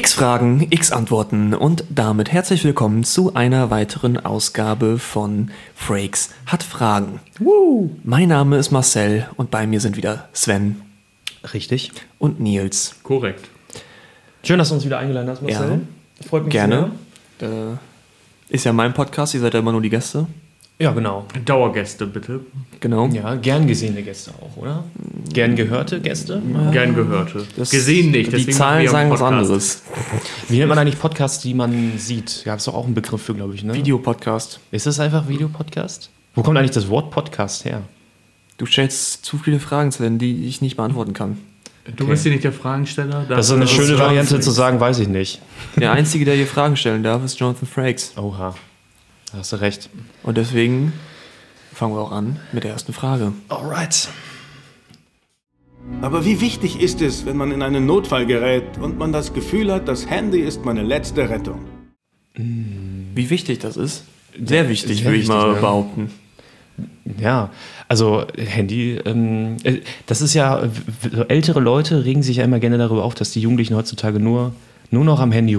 X Fragen, X Antworten und damit herzlich willkommen zu einer weiteren Ausgabe von Frakes hat Fragen. Woo. Mein Name ist Marcel und bei mir sind wieder Sven Richtig. und Nils. Korrekt. Schön, dass du uns wieder eingeladen hast, Marcel. Freut mich Gerne. Äh, ist ja mein Podcast, ihr seid ja immer nur die Gäste. Ja, genau. Dauergäste bitte. Genau. Ja, gern gesehene Gäste auch, oder? Gern gehörte Gäste? Gern gehörte. Das- Gesehen nicht. Die Zahlen sagen was anderes. Wie nennt man eigentlich Podcasts, die man sieht? Gab es doch auch einen Begriff für, glaube ich, ne? Videopodcast. Ist das einfach Videopodcast? Wo kommt eigentlich das Wort Podcast her? Du stellst zu viele Fragen, Sven, die ich nicht beantworten kann. Du bist hier nicht der Fragensteller. Das ist eine Das schöne ist Variante zu sagen, weiß ich nicht. Der Einzige, der hier Fragen stellen darf, ist Jonathan Frakes. Oha. Da hast du recht. Und deswegen fangen wir auch an mit der ersten Frage. Alright. Aber wie wichtig ist es, wenn man in einen Notfall gerät und man das Gefühl hat, das Handy ist meine letzte Rettung? Wie wichtig das ist? Sehr wichtig, Sehr würde ich wichtig, mal ne? behaupten. Ja, also Handy, ähm, äh, das ist ja, ältere Leute regen sich ja immer gerne darüber auf, dass die Jugendlichen heutzutage nur, nur noch am Handy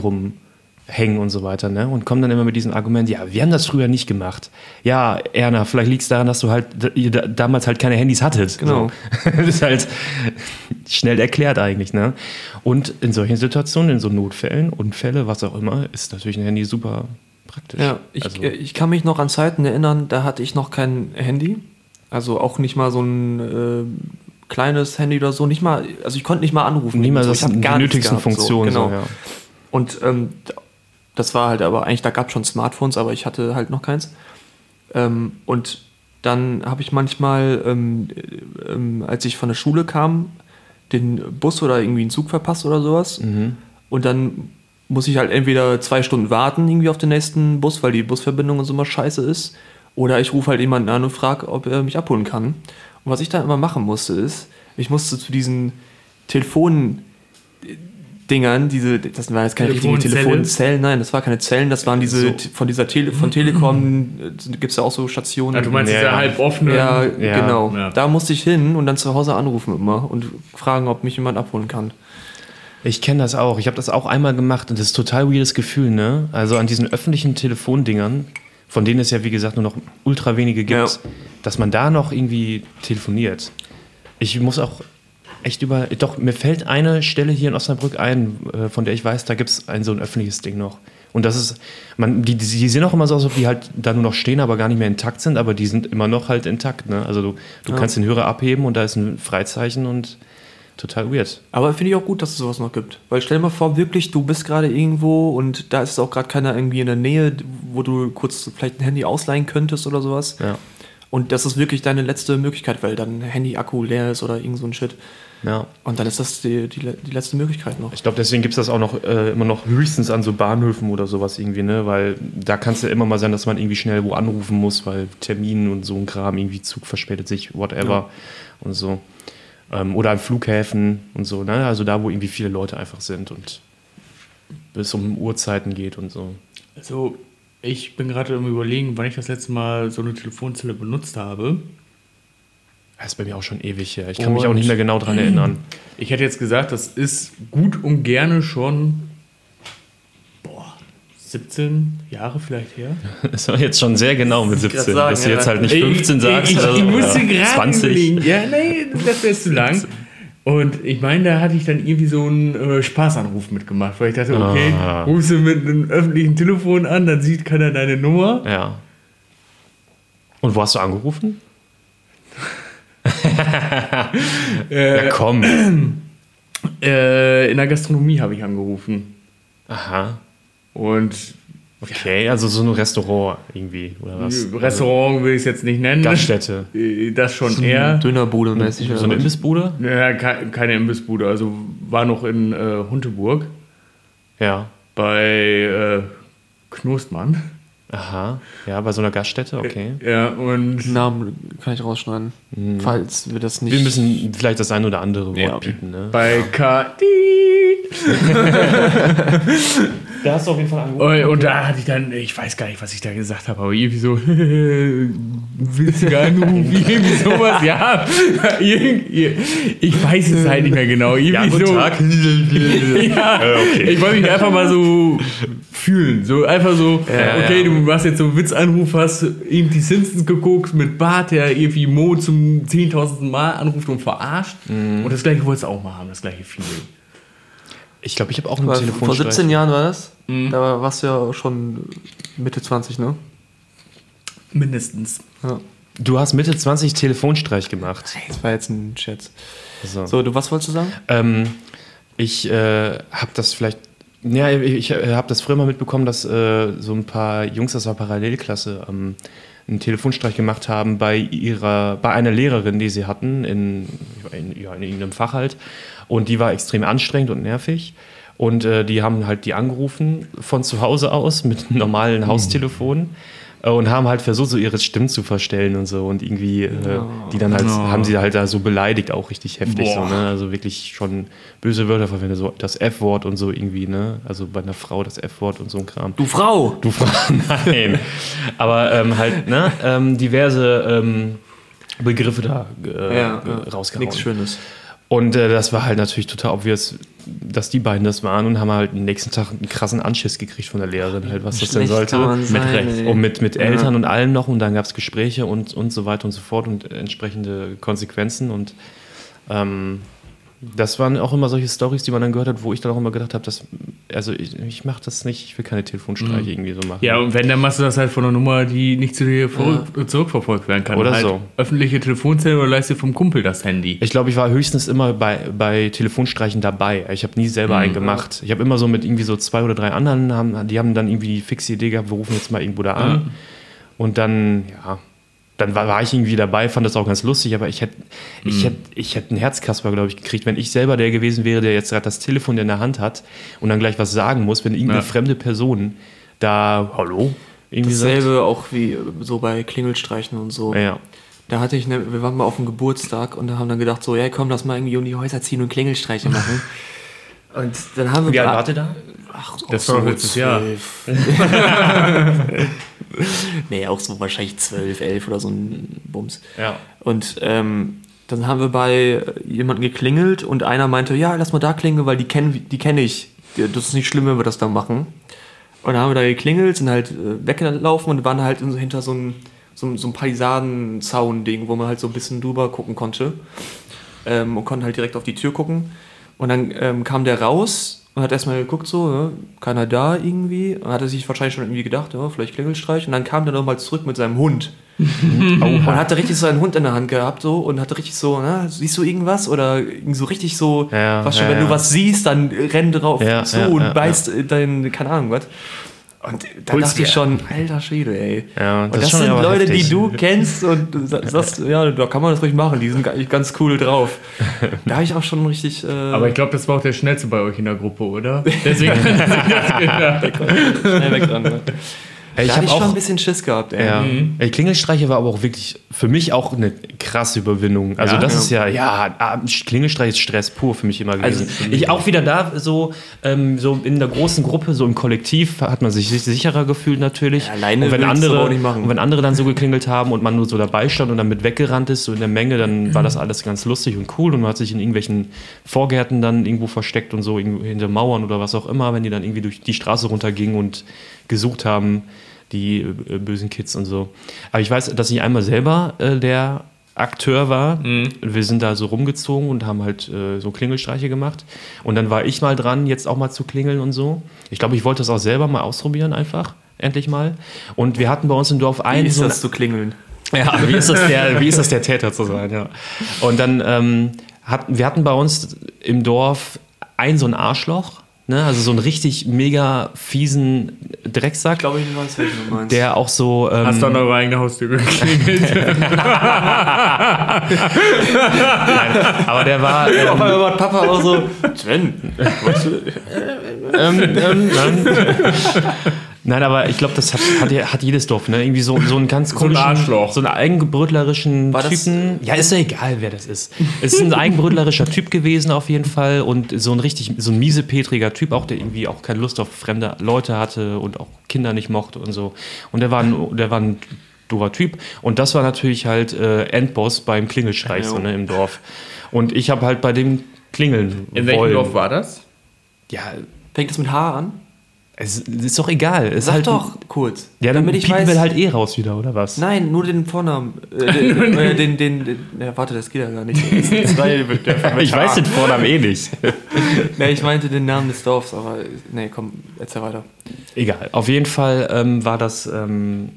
rumhängen und so weiter, ne? Und kommen dann immer mit diesem Argument, ja, wir haben das früher nicht gemacht. Ja, Erna, vielleicht liegt es daran, dass du halt ihr da- damals halt keine Handys hattet. Genau. So. Das ist halt schnell erklärt eigentlich, ne? Und in solchen Situationen, in so Notfällen, Unfälle, was auch immer, ist natürlich ein Handy super praktisch. Ja, ich, also, äh, ich kann mich noch an Zeiten erinnern, da hatte ich noch kein Handy. Also auch nicht mal so ein äh, kleines Handy oder so. Nicht mal, also ich konnte nicht mal anrufen. niemals so. das die nötigsten gehabt, so. Funktionen. Genau. So, ja. Und ähm, das war halt aber eigentlich, da gab es schon Smartphones, aber ich hatte halt noch keins. Ähm, und dann habe ich manchmal, ähm, äh, ähm, als ich von der Schule kam, den Bus oder irgendwie einen Zug verpasst oder sowas. Mhm. Und dann muss ich halt entweder zwei Stunden warten irgendwie auf den nächsten Bus, weil die Busverbindung und so mal scheiße ist. Oder ich rufe halt jemanden an und frage, ob er mich abholen kann. Und was ich dann immer machen musste, ist, ich musste zu diesen Telefon-Dingern, diese, das waren jetzt keine richtigen Telefonzelle? Telefonzellen, nein, das war keine Zellen, das waren diese, So. von dieser Tele, von Telekom, gibt es ja auch so Stationen. Ja, du meinst Ja, diese ja. halb offene. ja, Ja, genau. ja. Da musste ich hin und dann zu Hause anrufen immer und fragen, ob mich jemand abholen kann. Ich kenne das auch. Ich habe das auch einmal gemacht und das ist ein total weirdes Gefühl, ne? Also an diesen öffentlichen Telefondingern, von denen es ja wie gesagt nur noch ultra wenige gibt, Ja. dass man da noch irgendwie telefoniert. Ich muss auch echt über. Doch, mir fällt eine Stelle hier in Osnabrück ein, äh, von der ich weiß, da gibt es ein so ein öffentliches Ding noch. Und das ist, man, die, die, sehen auch immer so aus, als ob die halt da nur noch stehen, aber gar nicht mehr intakt sind, aber die sind immer noch halt intakt, ne? Also du, du Ja. kannst den Hörer abheben und da ist ein Freizeichen und total weird. Aber finde ich auch gut, dass es sowas noch gibt. Weil stell dir mal vor, wirklich, du bist gerade irgendwo und da ist auch gerade keiner irgendwie in der Nähe, wo du kurz vielleicht ein Handy ausleihen könntest oder sowas. Ja. Und das ist wirklich deine letzte Möglichkeit, weil dein Handy-Akku leer ist oder irgend so ein Shit. Ja. Und dann ist das die, die, die letzte Möglichkeit noch. Ich glaube, deswegen gibt es das auch noch äh, immer noch höchstens an so Bahnhöfen oder sowas irgendwie, ne? Weil da kann es ja immer mal sein, dass man irgendwie schnell wo anrufen muss, weil Termin und so ein Kram, irgendwie Zug verspätet sich, whatever Ja. und so. Ähm, oder an Flughäfen und so, ne? Also da, wo irgendwie viele Leute einfach sind und bis um Uhrzeiten geht und so. Also, ich bin gerade am Überlegen, wann ich das letzte Mal so eine Telefonzelle benutzt habe. Das ist bei mir auch schon ewig her. Ich kann mich auch Und- nicht mehr genau dran erinnern. Ich hätte jetzt gesagt, das ist gut und gerne schon. Boah, 17 Jahre vielleicht her. Das war jetzt schon sehr genau mit ich grad 17, sagen, dass du ja. jetzt halt nicht 15 sagst. Ich, ich, ich musste gerade 20. überlegen. Ja, nee, das wäre zu lang. Und ich meine, da hatte ich dann irgendwie so einen äh, Spaßanruf mitgemacht, weil ich dachte, okay, Ah. rufst du mit einem öffentlichen Telefon an, dann sieht keiner deine Nummer. Ja. Und wo hast du angerufen? ja, komm. Äh, in der Gastronomie habe ich angerufen. Aha. Und Okay, also so ein Restaurant irgendwie, oder was? Restaurant will ich es jetzt nicht nennen. Gaststätte. Äh, Das schon eher. Dönerbude mäßig So eine? Imbissbude? Ja, ke- keine Imbissbude, also war noch in äh, Hunteburg Ja. bei äh, Knostmann. Aha. Ja, bei so einer Gaststätte, okay. Ja, und Namen kann ich rausschneiden. Falls wir das nicht. Wir müssen vielleicht das ein oder andere Wort Ja, bieten, ne? bei K. Da hast du auf jeden Fall angerufen. Und, und da hatte ich dann, ich weiß gar nicht, was ich da gesagt habe, aber irgendwie so, witziger Anruf, irgendwie sowas, ja. Irgendwie- Ich weiß es halt nicht mehr genau. Irgendwie so, ja, ich wollte mich einfach mal so fühlen. So einfach so, Ja, okay, ja. du machst jetzt so einen Witzanruf, hast eben die Simpsons geguckt mit Bart, der irgendwie Mo zum 10.000. Mal anruft und verarscht. Mhm. Und das gleiche wolltest du auch mal haben, das gleiche Feeling. Ich glaube, ich habe auch einen Telefonstreich. Vor 17 Jahren war das. Mhm. Da warst du ja schon Mitte 20, ne? Mindestens. Ja. Du hast Mitte 20 Telefonstreich gemacht. Das war jetzt ein Scherz. So. So, du was wolltest du sagen? Ähm, ich äh, habe das vielleicht. Ja, ich äh, habe das früher mal mitbekommen, dass äh, so ein paar Jungs aus der Parallelklasse ähm, einen Telefonstreich gemacht haben bei ihrer, bei einer Lehrerin, die sie hatten in, in, ja, in irgendeinem Fach halt. Und die war extrem anstrengend und nervig. Und äh, die haben halt die angerufen von zu Hause aus mit normalen Haustelefon äh, und haben halt versucht, so ihre Stimmen zu verstellen und so. Und irgendwie, äh, die dann halt, Oh. haben sie halt da so beleidigt, auch richtig heftig. So, ne? Also wirklich schon böse Wörter verwendet, so das F-Wort und so irgendwie, ne? Also bei einer Frau das F-Wort und so ein Kram. Du Frau! Du Frau, nein. Aber ähm, halt, ne? Ähm, diverse ähm, Begriffe da äh, ja. rausgehauen. Nichts Schönes. Und äh, das war halt natürlich total obvious, dass die beiden das waren und haben halt am nächsten Tag einen krassen Anschiss gekriegt von der Lehrerin, halt, was das denn Schlecht sollte. mit sein, Recht. Und mit, mit Ja. Eltern und allem noch und dann gab es Gespräche und, und so weiter und so fort und entsprechende Konsequenzen und ähm, das waren auch immer solche Stories, die man dann gehört hat, wo ich dann auch immer gedacht habe, dass, also ich, ich mache das nicht, ich will keine Telefonstreiche irgendwie so machen. Ja, und wenn, dann machst du das halt von einer Nummer, die nicht zu dir vor- zurückverfolgt werden kann. Oder halt so. Öffentliche Telefonzelle oder leist dir vom Kumpel das Handy. Ich glaube, ich war höchstens immer bei, bei Telefonstreichen dabei. Ich habe nie selber einen gemacht. Ich habe immer so mit irgendwie so zwei oder drei anderen, haben, die haben dann irgendwie die fixe Idee gehabt, wir rufen jetzt mal irgendwo da an. Und dann, ja, dann war, war ich irgendwie dabei, fand das auch ganz lustig, aber ich hätte ich hätt, ich hätt einen Herzkasper, glaube ich, gekriegt, wenn ich selber der gewesen wäre, der jetzt gerade das Telefon in der Hand hat und dann gleich was sagen muss, wenn irgendeine Ja. fremde Person da, hallo, irgendwie Dasselbe auch wie so bei Klingelstreichen und so. sagt. Ja. Da hatte ich, ne, wir waren mal auf dem Geburtstag und da haben dann gedacht, so, ja komm, lass mal irgendwie um die Häuser ziehen und Klingelstreiche machen. und dann haben wir Wie alt gra- wart ihr da? Ach, Das war letztes Jahr. nee, auch so wahrscheinlich zwölf, elf oder so ein Bums. Ja. Und ähm, dann haben wir bei jemandem geklingelt und einer meinte, ja, lass mal da klingeln, weil die kenne die kenn ich. Das ist nicht schlimm, wenn wir das da machen. Und dann haben wir da geklingelt, sind halt äh, weggelaufen und waren halt hinter so einem so, so einem Palisadenzaun-Ding, wo man halt so ein bisschen drüber gucken konnte. Ähm, und konnte halt direkt auf die Tür gucken. Und dann ähm, kam der raus und hat erstmal geguckt, so, ja, keiner da irgendwie. Und hat er sich wahrscheinlich schon irgendwie gedacht, ja, vielleicht Klingelstreich. Und dann kam der nochmal zurück mit seinem Hund. Und hatte richtig so einen Hund in der Hand gehabt so und hatte richtig so, na, siehst du irgendwas? Oder so richtig so, Ja, was schon, ja, wenn du was siehst, dann renn drauf zu und beißt äh, dein, keine Ahnung was. Und da Holst dachte ich schon, alter Schwede, ey. Ja, und das das, ist schon sind Leute, heftig. die du kennst und sagst, ja, da kann man das ruhig machen, die sind eigentlich ganz cool drauf. Da habe ich auch schon richtig. Äh, Aber ich glaube, das war auch der schnellste bei euch in der Gruppe, oder? Deswegen das schnell weg dran. Ne? Ey, da ich habe ich schon ein bisschen Schiss gehabt, ey. Ja. Ey, Klingelstreiche war aber auch wirklich für mich auch eine krasse Überwindung. Also Ja? das Ja. ist ja, ja, ah, Klingelstreich ist Stress pur für mich immer gewesen. Also, ich auch wieder da so, ähm, so in der großen Gruppe, so im Kollektiv hat man sich sicherer gefühlt natürlich. Alleine und wenn andere, aber auch nicht machen. und wenn andere dann so geklingelt haben und man nur so dabei stand und dann mit weggerannt ist, so in der Menge, dann war das alles ganz lustig und cool und man hat sich in irgendwelchen Vorgärten dann irgendwo versteckt und so hinter Mauern oder was auch immer, wenn die dann irgendwie durch die Straße runtergingen und gesucht haben, die äh, bösen Kids und so. Aber ich weiß, dass ich einmal selber äh, der Akteur war. Wir sind da so rumgezogen und haben halt äh, so Klingelstreiche gemacht. Und dann war ich mal dran, jetzt auch mal zu klingeln und so. Ich glaube, ich wollte das auch selber mal ausprobieren, einfach. Endlich mal. Und wir hatten bei uns im Dorf Wie einen ist so das zu klingeln? ja, wie ist das der, wie ist das der Täter zu sein, ja. Und dann ähm, hatten wir hatten bei uns im Dorf ein so ein Arschloch, ne, also so einen richtig mega fiesen Drecksack, glaube, ich weiß, welchen du meinst. der auch so ähm, Hast du an eure eigene Haustür geklingelt? aber der war Auf ähm, einmal war Papa auch so, Sven, weißt du, ähm, ähm, nein. Aber ich glaube, das hat, hat, hat jedes Dorf, ne? Irgendwie so, so einen ganz So ein Arschloch. so einen eigenbrötlerischen War das- Typen. Ja, ist ja egal, wer das ist. Es ist ein eigenbrötlerischer Typ gewesen auf jeden Fall und so ein richtig, so ein miesepetriger Typ auch, der irgendwie auch keine Lust auf fremde Leute hatte und auch Kinder nicht mochte und so. Und der war ein, der war ein doofer Typ und das war natürlich halt äh, Endboss beim Klingelstreich so, ne, im Dorf. Und ich habe halt bei dem klingeln In welchem wollen. Dorf war das? Ja, Fängt das mit H an? Es ist doch egal. Es Sag halt, doch kurz. Ja, dann damit ich piepen weiß. wir halt eh raus wieder, oder was? Nein, nur den Vornamen. Äh, den, äh, den, den, den, ja, warte, das geht ja gar nicht. Das der- mit Ich weiß den Vornamen eh nicht. Nee, ich meinte den Namen des Dorfs, aber nee, komm, erzähl weiter. Egal. Auf jeden Fall ähm, war das ähm,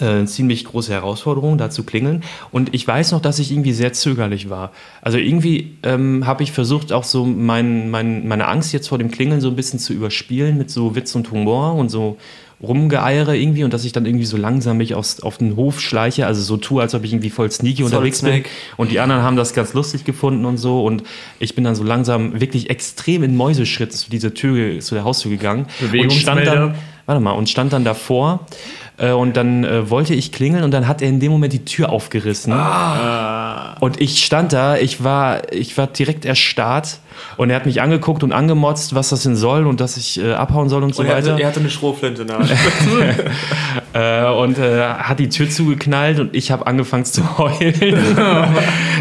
äh, eine ziemlich große Herausforderung, da zu klingeln. Und ich weiß noch, dass ich irgendwie sehr zögerlich war. Also irgendwie ähm, habe ich versucht, auch so mein, mein, meine Angst jetzt vor dem Klingeln so ein bisschen zu überspielen mit so Witz und Humor und so rumgeeiere irgendwie und dass ich dann irgendwie so langsam mich aus, auf den Hof schleiche, also so tue, als ob ich irgendwie voll sneaky Solid unterwegs bin. Snake. Und die anderen haben das ganz lustig gefunden und so. Und ich bin dann so langsam wirklich extrem in Mäuseschritten zu dieser Tür, zu der Haustür gegangen. Und stand dann, warte mal, und stand dann davor. Äh, Und dann äh, wollte ich klingeln und dann hat er in dem Moment die Tür aufgerissen. Und ich stand da, ich war, ich war direkt erstarrt und er hat mich angeguckt und angemotzt, was das denn soll und dass ich äh, abhauen soll und so Und er weiter. hatte, er hatte eine Schrotflinte in der Hand. Äh, und äh, hat die Tür zugeknallt und ich habe angefangen zu heulen.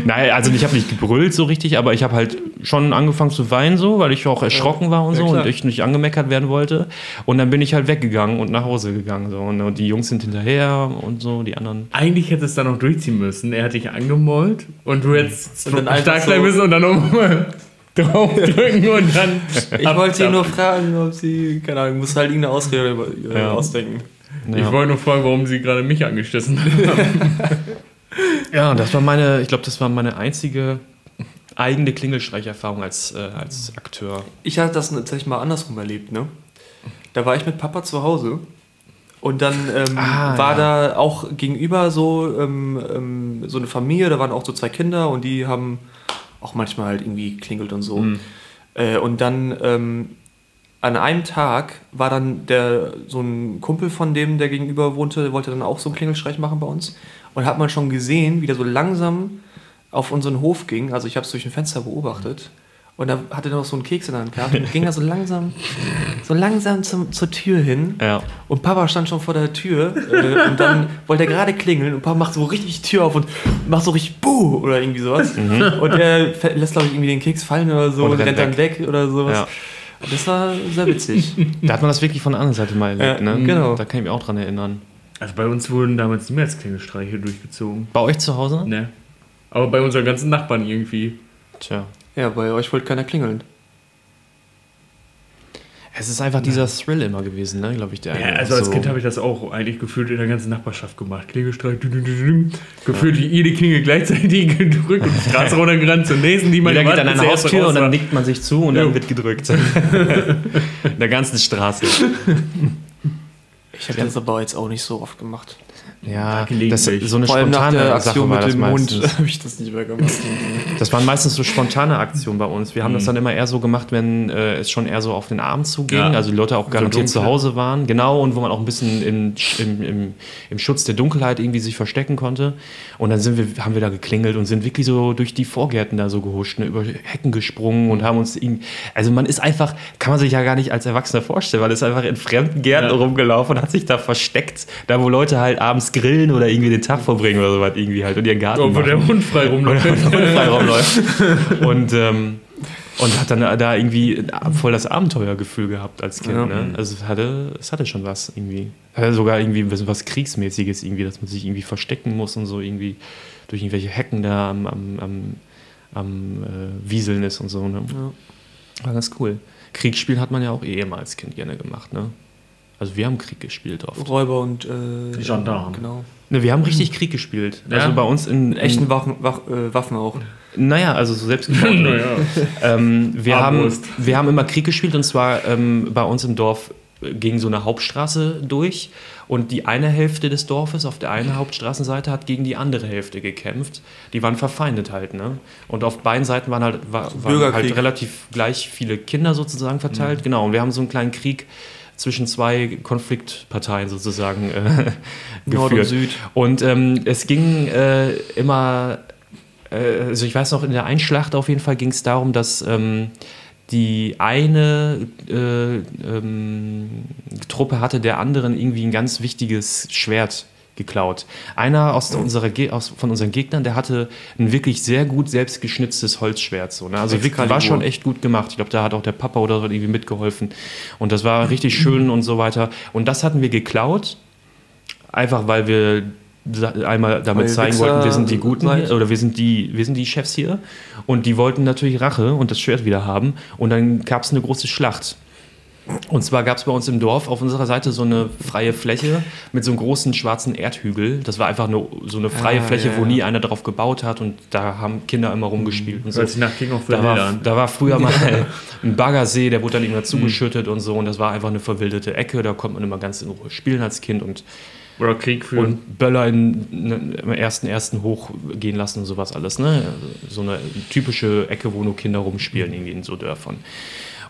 Nein, also ich habe nicht gebrüllt so richtig, aber ich habe halt schon angefangen zu weinen so, weil ich auch erschrocken war und so klar. und ich nicht angemeckert werden wollte. Und dann bin ich halt weggegangen und nach Hause gegangen so und, und die Jungs sind hinterher und so, die anderen. Eigentlich hätte es dann noch durchziehen müssen. Er hat dich angemollt und du hättest Und dann einfach stark so- sein müssen und dann nochmal draufdrücken und dann. Ich wollte sie nur fragen, ob sie, keine Ahnung, muss halt irgendeine Ausrede über- äh, Ja. ausdenken. Ich Ja. wollte nur fragen, warum sie gerade mich angestoßen haben. ja, das war meine, ich glaube, das war meine einzige eigene Klingelstreicherfahrung als, äh, als Akteur. Ich hatte das tatsächlich mal andersrum erlebt, ne? Da war ich mit Papa zu Hause und dann ähm, Ah, war ja. da auch gegenüber so, ähm, ähm, so eine Familie, da waren auch so zwei Kinder und die haben auch manchmal halt irgendwie klingelt und so. Äh, und dann ähm, an einem Tag war dann der so ein Kumpel von dem, der gegenüber wohnte, der wollte dann auch so einen Klingelstreich machen bei uns. Und hat man schon gesehen, wie der so langsam auf unseren Hof ging. Also ich habe es durch ein Fenster beobachtet. Und da hatte er noch so einen Keks in der Hand gehabt und ging er so langsam, so langsam zum, zur Tür hin. Ja. Und Papa stand schon vor der Tür äh, und dann wollte er gerade klingeln und Papa macht so richtig die Tür auf und macht so richtig Buh oder irgendwie sowas. Und er lässt, glaube ich, irgendwie den Keks fallen oder so Und und, rennt rennt dann weg oder sowas. Ja. Und das war sehr witzig. Da hat man das wirklich von der anderen Seite mal erlebt, Ja, ne? genau. Da kann ich mich auch dran erinnern. Also bei uns wurden damals niemals Klingelstreiche durchgezogen. Bei euch zu Hause? Ne. Aber bei unseren ganzen Nachbarn irgendwie. Tja. Ja, bei euch wollte keiner klingeln. Es ist einfach dieser Thrill immer gewesen, ne, glaube ich, der Ja, also als so- Kind habe ich das auch eigentlich gefühlt in der ganzen Nachbarschaft gemacht. Klingelstreich, dü- dü- dü- dü- gefühlt jede Klingel gleichzeitig gedrückt und die Straße runtergerannt zur nächsten, die man Jeder geht wartet, an eine Haustür und dann nickt man sich zu und Jo. dann wird gedrückt. In der ganzen Straße. Ich habe das aber jetzt auch nicht so oft gemacht. Ja, das, so eine Vor allem nach spontane der Sache Aktion war mit dem Mund habe ich das nicht mehr gemacht. Das waren meistens so spontane Aktionen bei uns. Wir haben Mhm. das dann immer eher so gemacht, wenn äh, es schon eher so auf den Abend zuging. Ja. Also die Leute auch garantiert zu dunkle. Hause waren. Genau, und wo man auch ein bisschen in, im, im, im Schutz der Dunkelheit irgendwie sich verstecken konnte. Und dann sind wir, haben wir da geklingelt und sind wirklich so durch die Vorgärten da so gehuscht, ne, über Hecken gesprungen und haben uns ihm. Also man ist einfach, kann man sich ja gar nicht als Erwachsener vorstellen, weil es einfach in fremden Gärten Ja. rumgelaufen und hat sich da versteckt, da wo Leute halt abends grillen oder irgendwie den Tag verbringen oder sowas irgendwie halt und ihren Garten Oh, wo der Hund frei rumläuft. Freiraum läuft. Und, ähm, und hat dann da irgendwie voll das Abenteuergefühl gehabt als Kind. Ja. Ne? Also es hatte, es hatte schon was irgendwie. Hatte sogar irgendwie ein bisschen was Kriegsmäßiges irgendwie, dass man sich irgendwie verstecken muss und so irgendwie durch irgendwelche Hecken da am, am, am, am äh, Wieseln ist und so. Ne? Ja. War ganz cool. Kriegsspiel hat man ja auch eh immer als Kind gerne gemacht. Ne? Also wir haben Krieg gespielt oft. Räuber und äh, Gendarmen. Genau. Ne, wir haben richtig Krieg gespielt. Ja? Also bei uns in, in Echten Wachen, Wach, äh, Waffen auch. Naja, also so selbstgebaute. naja. Ähm, wir, haben, wir haben immer Krieg gespielt und zwar ähm, bei uns im Dorf äh, ging so eine Hauptstraße durch und die eine Hälfte des Dorfes auf der einen Hauptstraßenseite hat gegen die andere Hälfte gekämpft. Die waren verfeindet halt, ne? Und auf beiden Seiten waren halt, war, waren halt relativ gleich viele Kinder sozusagen verteilt. Genau, und wir haben so einen kleinen Krieg zwischen zwei Konfliktparteien sozusagen äh, Nord und geführt. Süd. Und ähm, es ging äh, immer, äh, also ich weiß noch, in der Einschlacht auf jeden Fall ging es darum, dass ähm, die eine äh, ähm, Truppe hatte der anderen irgendwie ein ganz wichtiges Schwert geklaut. Einer aus unserer Ge aus, von unseren Gegnern, der hatte ein wirklich sehr gut selbstgeschnitztes Holzschwert. So, ne? Also wirklich, war Excalibur. schon echt gut gemacht. Ich glaube, da hat auch der Papa oder so irgendwie mitgeholfen. Und das war richtig schön und so weiter. Und das hatten wir geklaut, einfach weil wir einmal damit Weil zeigen Wichser wollten, wir sind die Guten hier, oder wir sind die, wir sind die Chefs hier. Und die wollten natürlich Rache und das Schwert wieder haben. Und dann gab es eine große Schlacht. Und zwar gab es bei uns im Dorf auf unserer Seite so eine freie Fläche mit so einem großen schwarzen Erdhügel. Das war einfach nur so eine freie Ah, Fläche, ja, wo ja. nie einer drauf gebaut hat und da haben Kinder immer rumgespielt und so. Hört sich nach King of the Da war, da war früher mal ein Baggersee, der wurde dann irgendwann zugeschüttet und so und das war einfach eine verwilderte Ecke, da konnte man immer ganz in Ruhe spielen als Kind und, Oder Krieg führen. und Böller in, in, im ersten ersten hochgehen lassen und sowas alles, ne? So eine typische Ecke, wo nur Kinder rumspielen, irgendwie in so Dörfern.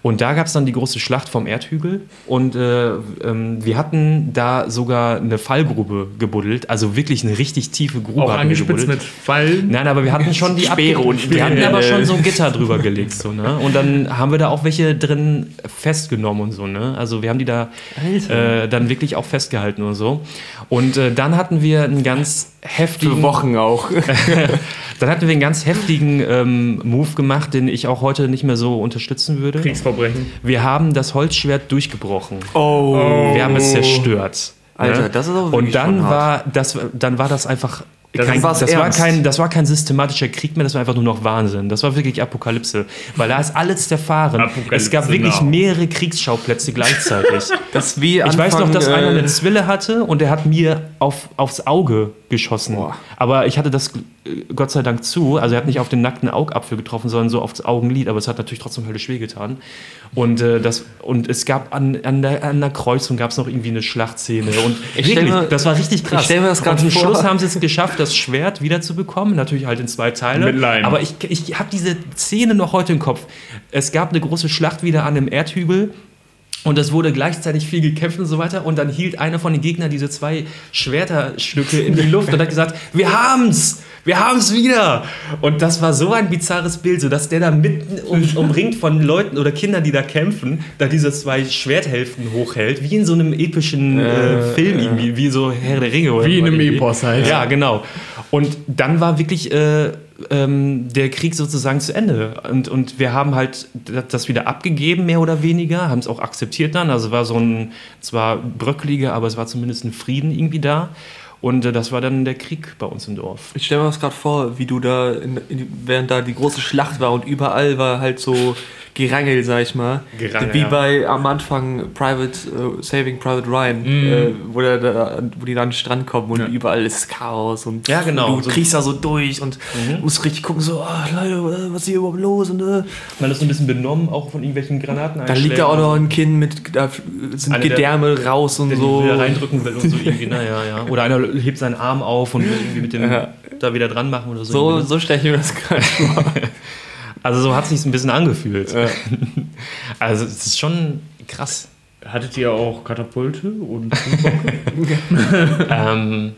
Und da gab es dann die große Schlacht vom Erdhügel und äh, ähm, wir hatten da sogar eine Fallgrube gebuddelt, also wirklich eine richtig tiefe Grube auch hatten wir angespitzt gebuddelt. mit Fallen. Nein, aber wir hatten schon die Speere und Wir hatten Speere. aber schon so ein Gitter drüber gelegt. So, ne? Und dann haben wir da auch welche drin festgenommen und so. Ne? Also wir haben die da äh, dann wirklich auch festgehalten und so. Und äh, dann hatten wir einen ganz heftigen... Für Wochen auch. Dann hatten wir einen ganz heftigen ähm, Move gemacht, den ich auch heute nicht mehr so unterstützen würde. Kriegsverbrechen. Wir haben das Holzschwert durchgebrochen. Oh. Wir haben es zerstört. Alter, ne? das ist aber Und wirklich dann schon hart. war das, dann war das einfach. Das kein, das, war kein, das war kein systematischer Krieg mehr, das war einfach nur noch Wahnsinn. Das war wirklich Apokalypse. Weil da ist alles zerfahren. Apokalypse es gab wirklich now. mehrere Kriegsschauplätze gleichzeitig. Das wie Ich weiß noch, dass Anfang, einer äh, eine Zwille hatte und der hat mir auf, aufs Auge geschossen. Boah. Aber ich hatte das äh, Gott sei Dank zu. Also er hat nicht auf den nackten Augapfel getroffen, sondern so aufs Augenlid. Aber es hat natürlich trotzdem höllisch wehgetan. Und, äh, das, und es gab an, an, der, an der Kreuzung gab es noch irgendwie eine Schlachtszene. Und Ich wirklich, mir- das war richtig krass. ich stell mir das und zum vor. Schluss haben sie es geschafft, das Schwert wiederzubekommen. Natürlich halt in zwei Teile. Mit Leim. Aber ich, ich habe diese Szene noch heute im Kopf. Es gab eine große Schlacht wieder an dem Erdhügel. Und es wurde gleichzeitig viel gekämpft und so weiter. Und dann hielt einer von den Gegnern diese zwei Schwerterstücke in die Luft und hat gesagt, wir haben's! Wir haben's wieder! Und das war so ein bizarres Bild, so dass der da mitten um, umringt von Leuten oder Kindern, die da kämpfen, da diese zwei Schwerthälften hochhält, wie in so einem epischen äh, Film irgendwie, wie so Herr der Ringe oder Wie in einem irgendwie. Epos halt. Ja, genau. Und dann war wirklich äh, ähm, der Krieg sozusagen zu Ende. Und, und wir haben halt das wieder abgegeben, mehr oder weniger, haben es auch akzeptiert dann. Also war so ein, zwar bröckeliger, aber es war zumindest ein Frieden irgendwie da. Und äh, das war dann der Krieg bei uns im Dorf. Ich stelle mir das gerade vor, wie du da, in, in, während da die große Schlacht war und überall war halt so Gerangel, sag ich mal. Gerangel, wie ja. bei am Anfang Private, äh, Saving Private Ryan, äh, wo, der, da, wo die dann an den Strand kommen und Ja. überall ist Chaos und Ja, genau. du So- kriegst da so durch und musst richtig gucken, so, ah, Leute, was ist hier überhaupt los? Und, äh, Man ist so ein bisschen benommen, auch von irgendwelchen Granaten. da liegt da auch noch ein Kind mit, da sind Einer, der- Gedärme raus und der so. die wieder reindrücken will und so irgendwie. Naja, ja. Oder einer hebt seinen Arm auf und will irgendwie mit dem Ja. da wieder dran machen oder so. So, ne? so stelle ich mir das gerade vor. Also so hat es sich ein bisschen angefühlt. Also es ist schon krass. Hattet ihr auch Katapulte und ähm,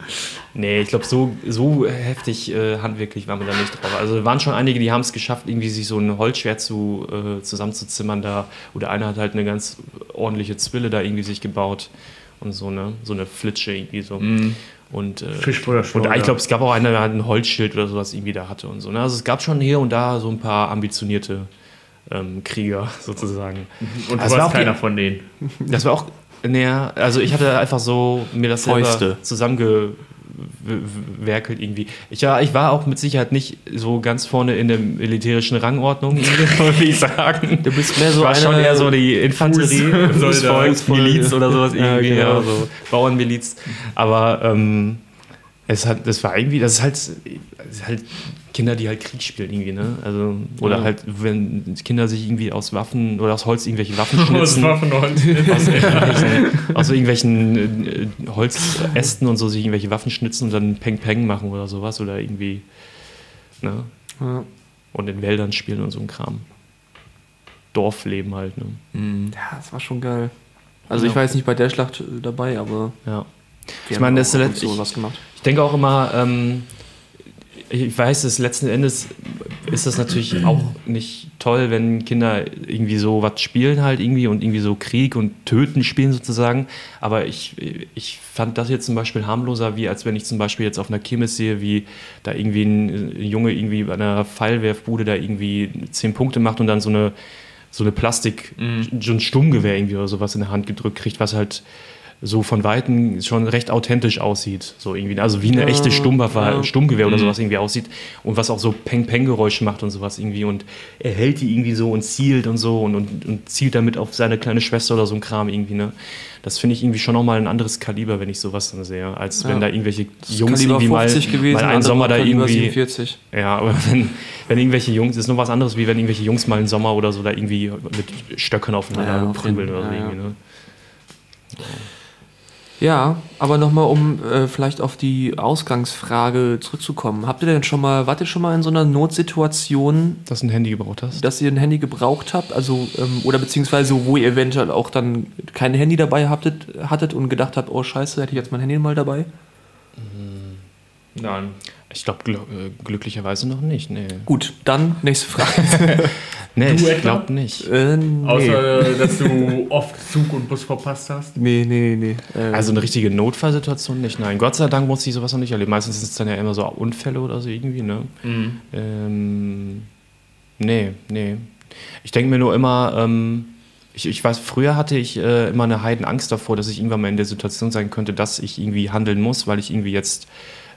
nee, ich glaube, so, so heftig äh, handwerklich waren wir da nicht drauf. Also waren schon einige, die haben es geschafft, irgendwie sich so ein Holzschwert zu, äh, zusammenzuzimmern da. Oder einer hat halt eine ganz ordentliche Zwille da irgendwie sich gebaut und so, ne? So eine Flitsche irgendwie so. Und, äh, und ich glaube, es gab auch einer, der hat ein Holzschild oder sowas irgendwie da hatte und so. Ne? Also es gab schon hier und da so ein paar ambitionierte ähm, Krieger sozusagen. Und du Das war warst auch die- keiner von denen. Das war auch, näher, also ich hatte einfach so mir das selber Fäuste. Zusammengewerkelt irgendwie. Ich, ja, ich war auch mit Sicherheit nicht so ganz vorne in der militärischen Rangordnung, würde ich sagen. Du bist mehr so war schon eher so die Infanterie, Fuß- Fußvolk. Miliz oder sowas Ja, irgendwie, genau. ja, so Bauernmiliz. Aber ähm, es hat, das war irgendwie, das ist halt, es ist halt Kinder, die halt Krieg spielen irgendwie, ne? Also, oder Ja. halt, wenn Kinder sich irgendwie aus Waffen oder aus Holz irgendwelche Waffen Aus schnitzen Waffenholz. aus irgendwelchen, aus irgendwelchen äh, Holzästen und so sich irgendwelche Waffen schnitzen und dann Peng Peng machen oder sowas oder irgendwie ne? Ja. und in Wäldern spielen und so ein Kram. Dorfleben halt. Ne? Ja, das war schon geil. Also ich Ja. war jetzt nicht bei der Schlacht äh, dabei, aber Ja. Wir Ich meine, das zu ich- was gemacht. Ich denke auch immer, ähm, ich weiß, dass letzten Endes ist das natürlich auch nicht toll, wenn Kinder irgendwie so was spielen halt irgendwie und irgendwie so Krieg und Töten spielen sozusagen. Aber ich, ich fand das jetzt zum Beispiel harmloser, wie als wenn ich zum Beispiel jetzt auf einer Kirmes sehe, wie da irgendwie ein Junge irgendwie bei einer Pfeilwerfbude da irgendwie zehn Punkte macht und dann so eine so eine Plastik, so ein Stummgewehr irgendwie oder sowas in der Hand gedrückt kriegt, was halt so von Weitem schon recht authentisch aussieht. So irgendwie, also wie eine Ja, echte Stummwaffe, ja. Stummgewehr oder sowas irgendwie aussieht und was auch so Peng-Peng-Geräusche macht und sowas irgendwie und er hält die irgendwie so und zielt und so und, und, und zielt damit auf seine kleine Schwester oder so ein Kram irgendwie, ne? Das finde ich irgendwie schon nochmal ein anderes Kaliber, wenn ich sowas dann sehe, als Ja. wenn da irgendwelche Jungs Kaliber irgendwie mal, 50 gewesen, mal einen Sommer da Kaliber irgendwie 47. ja, aber wenn, wenn irgendwelche Jungs, ist noch was anderes, wie wenn irgendwelche Jungs mal im Sommer oder so da irgendwie mit Stöcken aufeinander Ja, auf prügeln oder so irgendwie, ne? Ja, aber nochmal, um äh, vielleicht auf die Ausgangsfrage zurückzukommen. Habt ihr denn schon mal, wart ihr schon mal in so einer Notsituation, Dass du ein Handy gebraucht hast? dass ihr ein Handy gebraucht habt? Also, ähm, oder beziehungsweise wo ihr eventuell auch dann kein Handy dabei hattet, hattet und gedacht habt, oh scheiße, hätte ich jetzt mein Handy mal dabei? Nein. Ich glaube gl äh, glücklicherweise noch nicht, nee. Gut, dann nächste Frage. Nee, Du ich glaube nicht. äh, nee. Außer, dass du oft Zug und Bus verpasst hast. nee, nee, nee. Äh, Also eine richtige Notfallsituation nicht, nein. Gott sei Dank musste ich sowas noch nicht erleben. Meistens sind es dann ja immer so Unfälle oder so irgendwie, ne? Ähm, nee, nee. Ich denke mir nur immer, ähm, ich, ich weiß, früher hatte ich äh, immer eine Heidenangst davor, dass ich irgendwann mal in der Situation sein könnte, dass ich irgendwie handeln muss, weil ich irgendwie jetzt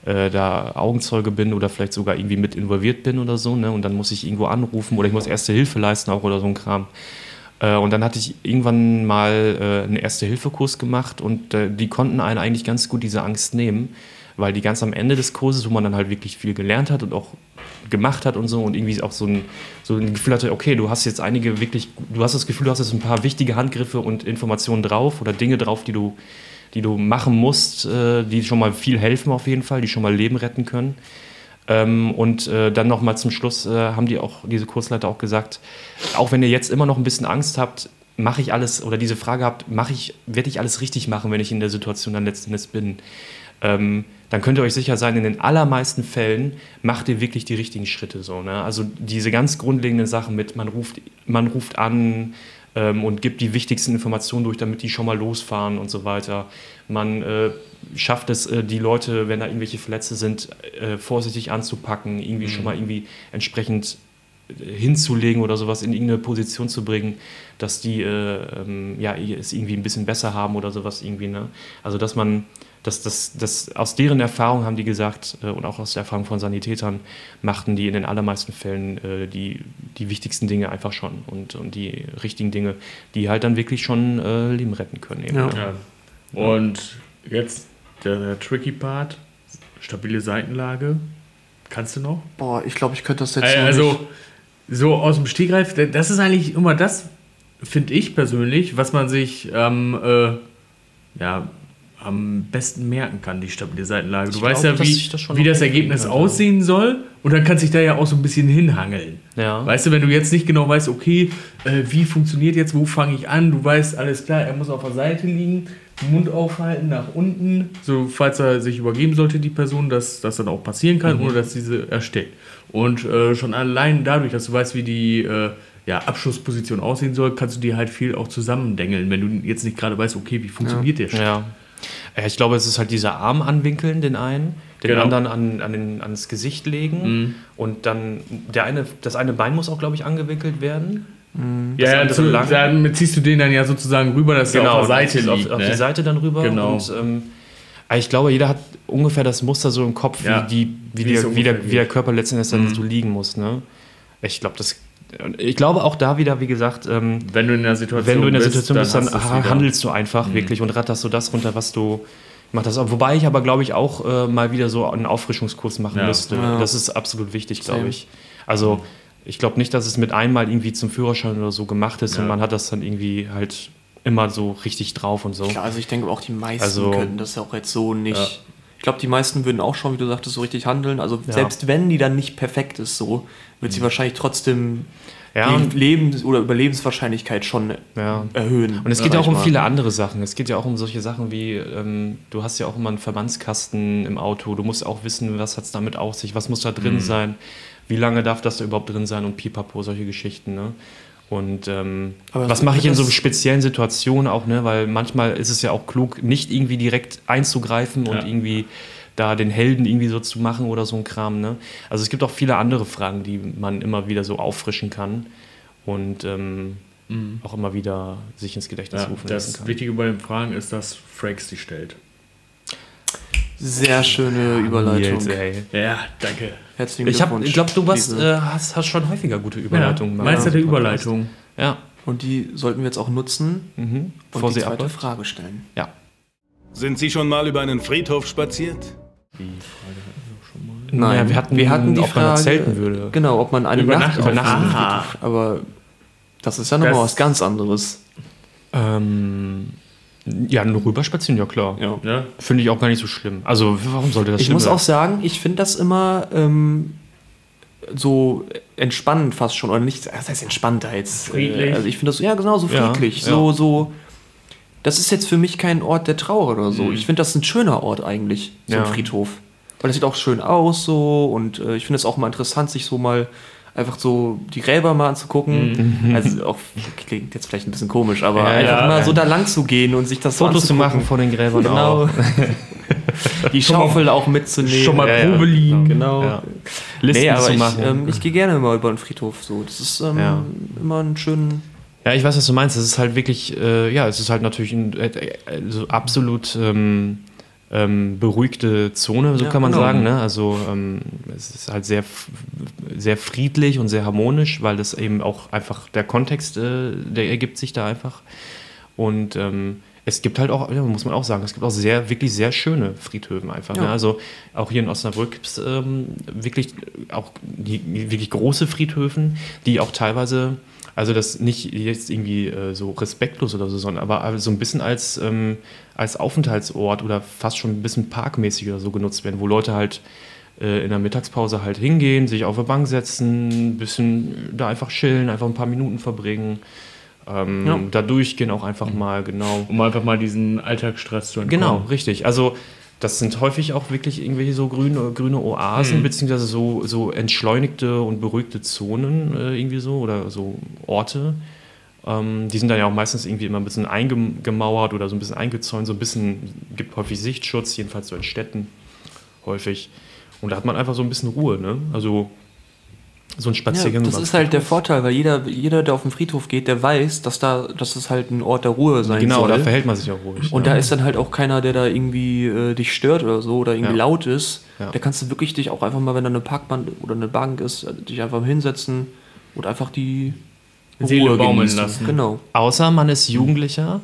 äh, da Augenzeuge bin oder vielleicht sogar irgendwie mit involviert bin oder so, ne? Und dann muss ich irgendwo anrufen oder ich muss erste Hilfe leisten auch oder so ein Kram. Äh, und dann hatte ich irgendwann mal äh, einen Erste-Hilfe-Kurs gemacht und äh, die konnten einen eigentlich ganz gut diese Angst nehmen, weil die ganz am Ende des Kurses, wo man dann halt wirklich viel gelernt hat und auch gemacht hat und so und irgendwie auch so ein, so ein Gefühl hatte, okay, du hast jetzt einige wirklich, du hast das Gefühl, du hast jetzt ein paar wichtige Handgriffe und Informationen drauf oder Dinge drauf, die du, die du machen musst, äh, die schon mal viel helfen auf jeden Fall, die schon mal Leben retten können. Ähm, und äh, dann nochmal zum Schluss äh, haben die auch, diese Kursleiter auch gesagt, auch wenn ihr jetzt immer noch ein bisschen Angst habt, mache ich alles, oder diese Frage habt, mache ich, werde ich alles richtig machen, wenn ich in der Situation dann letzten Endes bin, ähm, dann könnt ihr euch sicher sein, in den allermeisten Fällen macht ihr wirklich die richtigen Schritte so. Ne? Also diese ganz grundlegenden Sachen mit, man ruft, man ruft an ähm, und gibt die wichtigsten Informationen durch, damit die schon mal losfahren und so weiter. Man äh, schafft es, äh, die Leute, wenn da irgendwelche Verletzte sind, äh, vorsichtig anzupacken, irgendwie schon mal irgendwie entsprechend äh, hinzulegen oder sowas in irgendeine Position zu bringen, dass die äh, ähm, ja, es irgendwie ein bisschen besser haben oder sowas irgendwie. Ne? Also dass man, dass das, das aus deren Erfahrung haben die gesagt äh, und auch aus der Erfahrung von Sanitätern machten die in den allermeisten Fällen äh, die, die wichtigsten Dinge einfach schon und, und die richtigen Dinge, die halt dann wirklich schon äh, Leben retten können. Eben, Ja. ne? Ja. Und jetzt der, der tricky Part, stabile Seitenlage. Kannst du noch? boah, ich glaube, ich könnte das jetzt Äh, so Also, nicht. so aus dem Stegreif, das ist eigentlich immer das, finde ich persönlich, was man sich ähm, äh, ja, am besten merken kann, die stabile Seitenlage. Du Ich weißt glaube, ja, wie, das wie das Ergebnis aussehen soll und dann kannst du dich da ja auch so ein bisschen hinhangeln. Ja. Weißt du, wenn du jetzt nicht genau weißt, okay, äh, wie funktioniert jetzt, wo fange ich an, du weißt, alles klar, er muss auf der Seite liegen, Mund aufhalten, nach unten, so falls er sich übergeben sollte, die Person, dass das dann auch passieren kann, ohne dass diese erstickt. Und äh, schon allein dadurch, dass du weißt, wie die äh, ja, Abschussposition aussehen soll, kannst du dir halt viel auch zusammendengeln, wenn du jetzt nicht gerade weißt, okay, wie funktioniert der Schuss. Ja. Ja, ich glaube, es ist halt dieser Arm anwinkeln, den einen, den Genau. anderen an, an den, ans Gesicht legen und dann der eine, das eine Bein muss auch, glaube ich, angewinkelt werden. Ja, ja andere zu, lang. dann ziehst du den dann ja sozusagen rüber, dass er auf der Seite auf, liegt. auf ne? die Seite dann rüber. Genau. Und, ähm, ich glaube, jeder hat ungefähr das Muster so im Kopf, Ja. wie, die, wie, Wie der, so wie, der, wie der. Körper letztendlich dann so liegen muss. Ne? Ich glaube, das. Ich glaube auch da wieder, wie gesagt, ähm, Wenn du in der Situation wenn du in der bist, Situation bist, dann ha- wieder. handelst du einfach wirklich und ratterst du das runter, was du gemacht hast. Wobei ich aber, glaube ich, auch äh, mal wieder so einen Auffrischungskurs machen Ja. müsste. Ja. Das ist absolut wichtig, glaube ich. Also ich glaube nicht, dass es mit einmal irgendwie zum Führerschein oder so gemacht ist Ja. und man hat das dann irgendwie halt immer so richtig drauf und so. Klar, also ich denke auch die meisten Also- könnten das auch jetzt so nicht. Glaube, die meisten würden auch schon, wie du sagtest, so richtig handeln. Also Ja. selbst wenn die dann nicht perfekt ist, so wird sie wahrscheinlich trotzdem Ja, die Lebens- oder Überlebenswahrscheinlichkeit schon Ja. erhöhen. Und es geht ja auch um viele andere Sachen. Es geht ja auch um solche Sachen wie, ähm, du hast ja auch immer einen Verbandskasten im Auto. Du musst auch wissen, was hat es damit auf sich, was muss da Mhm. drin sein, wie lange darf das da überhaupt drin sein und pipapo, solche Geschichten. Ne? Und ähm, Aber was das- mache ich in so das- speziellen Situationen auch, ne? weil manchmal ist es ja auch klug, nicht irgendwie direkt einzugreifen und Ja. irgendwie da den Helden irgendwie so zu machen oder so ein Kram. Ne? Also es gibt auch viele andere Fragen, die man immer wieder so auffrischen kann und ähm, auch immer wieder sich ins Gedächtnis Ja, rufen lassen das kann. Wichtige bei den Fragen ist, dass Frakes die stellt. Sehr schöne Überleitung. Nils. Ja, danke. Herzlichen Ich, hab- Glückwunsch. ich glaube, du warst, äh, hast, hast schon häufiger gute Ja, Überleitungen. gemacht. Meister der Ja. Überleitung. Ja. Und die sollten wir jetzt auch nutzen Mhm. und Bevor die sie zweite abläuft. Frage stellen. Ja. Sind Sie schon mal über einen Friedhof spaziert? Naja, wir hatten, wir hatten die ob man Frage, zelten würde. Genau, ob man eine Übernacht- Nacht auf dem übernachten. Friedhof- Aber das ist ja nochmal was ganz anderes. Ähm, ja, nur rüberspazieren, ja klar. Ja. Ja? Finde ich auch gar nicht so schlimm. Also, warum sollte das Ich schlimm muss sein? auch sagen, ich finde das immer ähm, so entspannend fast schon. Oder nicht, das heißt entspannter jetzt. Friedlich. Äh, also ich finde das, ja genau, so Ja, friedlich. ja. So, so. Das ist jetzt für mich kein Ort der Trauer oder so. Mhm. Ich finde das ein schöner Ort eigentlich, so Ja. ein Friedhof. Weil das sieht auch schön aus so und äh, ich finde es auch mal interessant, sich so mal einfach so die Gräber mal anzugucken. Also auch klingt jetzt vielleicht ein bisschen komisch, aber Mhm. Ja, einfach ja. mal so da lang zu gehen und sich das so Fotos zu anzugucken. machen von den Gräbern Genau. auch. Die Schaufel auch mitzunehmen. Schon mal. Probe liegen. Genau. Ja. Listen Nee, aber zu ich, machen. ähm, ich gehe gerne mal über den Friedhof. So. Das ist ähm, immer ein schönen. Ja, ich weiß, was du meinst. Es ist halt wirklich, äh, ja, es ist halt natürlich ein, äh, äh, so absolut ähm, ähm, beruhigte Zone, so Ja, kann man genau. sagen. Ne? Also ähm, es ist halt sehr, sehr friedlich und sehr harmonisch, weil das eben auch einfach der Kontext, äh, der ergibt sich da einfach. Und ähm, es gibt halt auch, muss man auch sagen, es gibt auch sehr, wirklich sehr schöne Friedhöfen einfach. Ne? Ja. Also auch hier in Osnabrück gibt es ähm, wirklich auch die, wirklich große Friedhöfen, die auch teilweise, also das nicht jetzt irgendwie äh, so respektlos oder so, sondern aber, aber so ein bisschen als, ähm, als Aufenthaltsort oder fast schon ein bisschen parkmäßig oder so genutzt werden, wo Leute halt äh, in der Mittagspause halt hingehen, sich auf eine Bank setzen, ein bisschen da einfach chillen, einfach ein paar Minuten verbringen. Ähm, Ja. Da durchgehen auch einfach mal, genau. Um einfach mal diesen Alltagsstress zu entkommen. Genau, richtig. Also das sind häufig auch wirklich irgendwelche so grüne, grüne Oasen, beziehungsweise so, so entschleunigte und beruhigte Zonen äh, irgendwie so oder so Orte. Ähm, die sind dann ja auch meistens irgendwie immer ein bisschen eingemauert oder so ein bisschen eingezäunt, so ein bisschen, gibt häufig Sichtschutz, jedenfalls so in Städten häufig. Und da hat man einfach so ein bisschen Ruhe, ne? Also so ein Ja, Spaziergang. das über- ist halt der Vorteil, weil jeder, jeder, der auf dem Friedhof geht, der weiß, dass da, dass es halt ein Ort der Ruhe sein Genau, soll. da verhält man sich auch ruhig. und ne? da ist dann halt auch keiner, der da irgendwie äh, dich stört oder so oder irgendwie Ja. laut ist. Ja. Da kannst du wirklich dich auch einfach mal, wenn da eine Parkbank oder eine Bank ist, äh, dich einfach hinsetzen und einfach die Seele baumeln genießen. lassen. Genau. Außer man ist Jugendlicher,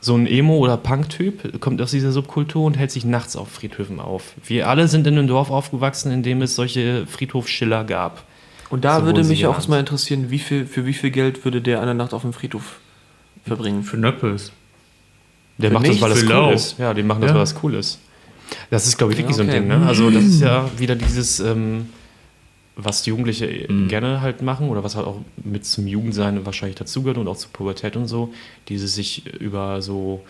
so ein Emo- oder Punk-Typ, kommt aus dieser Subkultur und hält sich nachts auf Friedhöfen auf. Wir alle sind in einem Dorf aufgewachsen, in dem es solche Friedhofsschiller gab. Und da So würde mich auch erstmal interessieren, wie viel, für wie viel Geld würde der eine Nacht auf dem Friedhof verbringen? Für Nöppes. Der Für macht das, weil das cool Für lau. ist. Ja, die machen das, Ja. weil das cool ist. Das ist, glaube ich, wirklich Ja, so ein okay. Ding. Ne? Also, das ist ja wieder dieses, ähm, was Jugendliche Mhm. gerne halt machen oder was halt auch mit zum Jugendsein wahrscheinlich dazugehört und auch zur Pubertät und so, dieses sich über so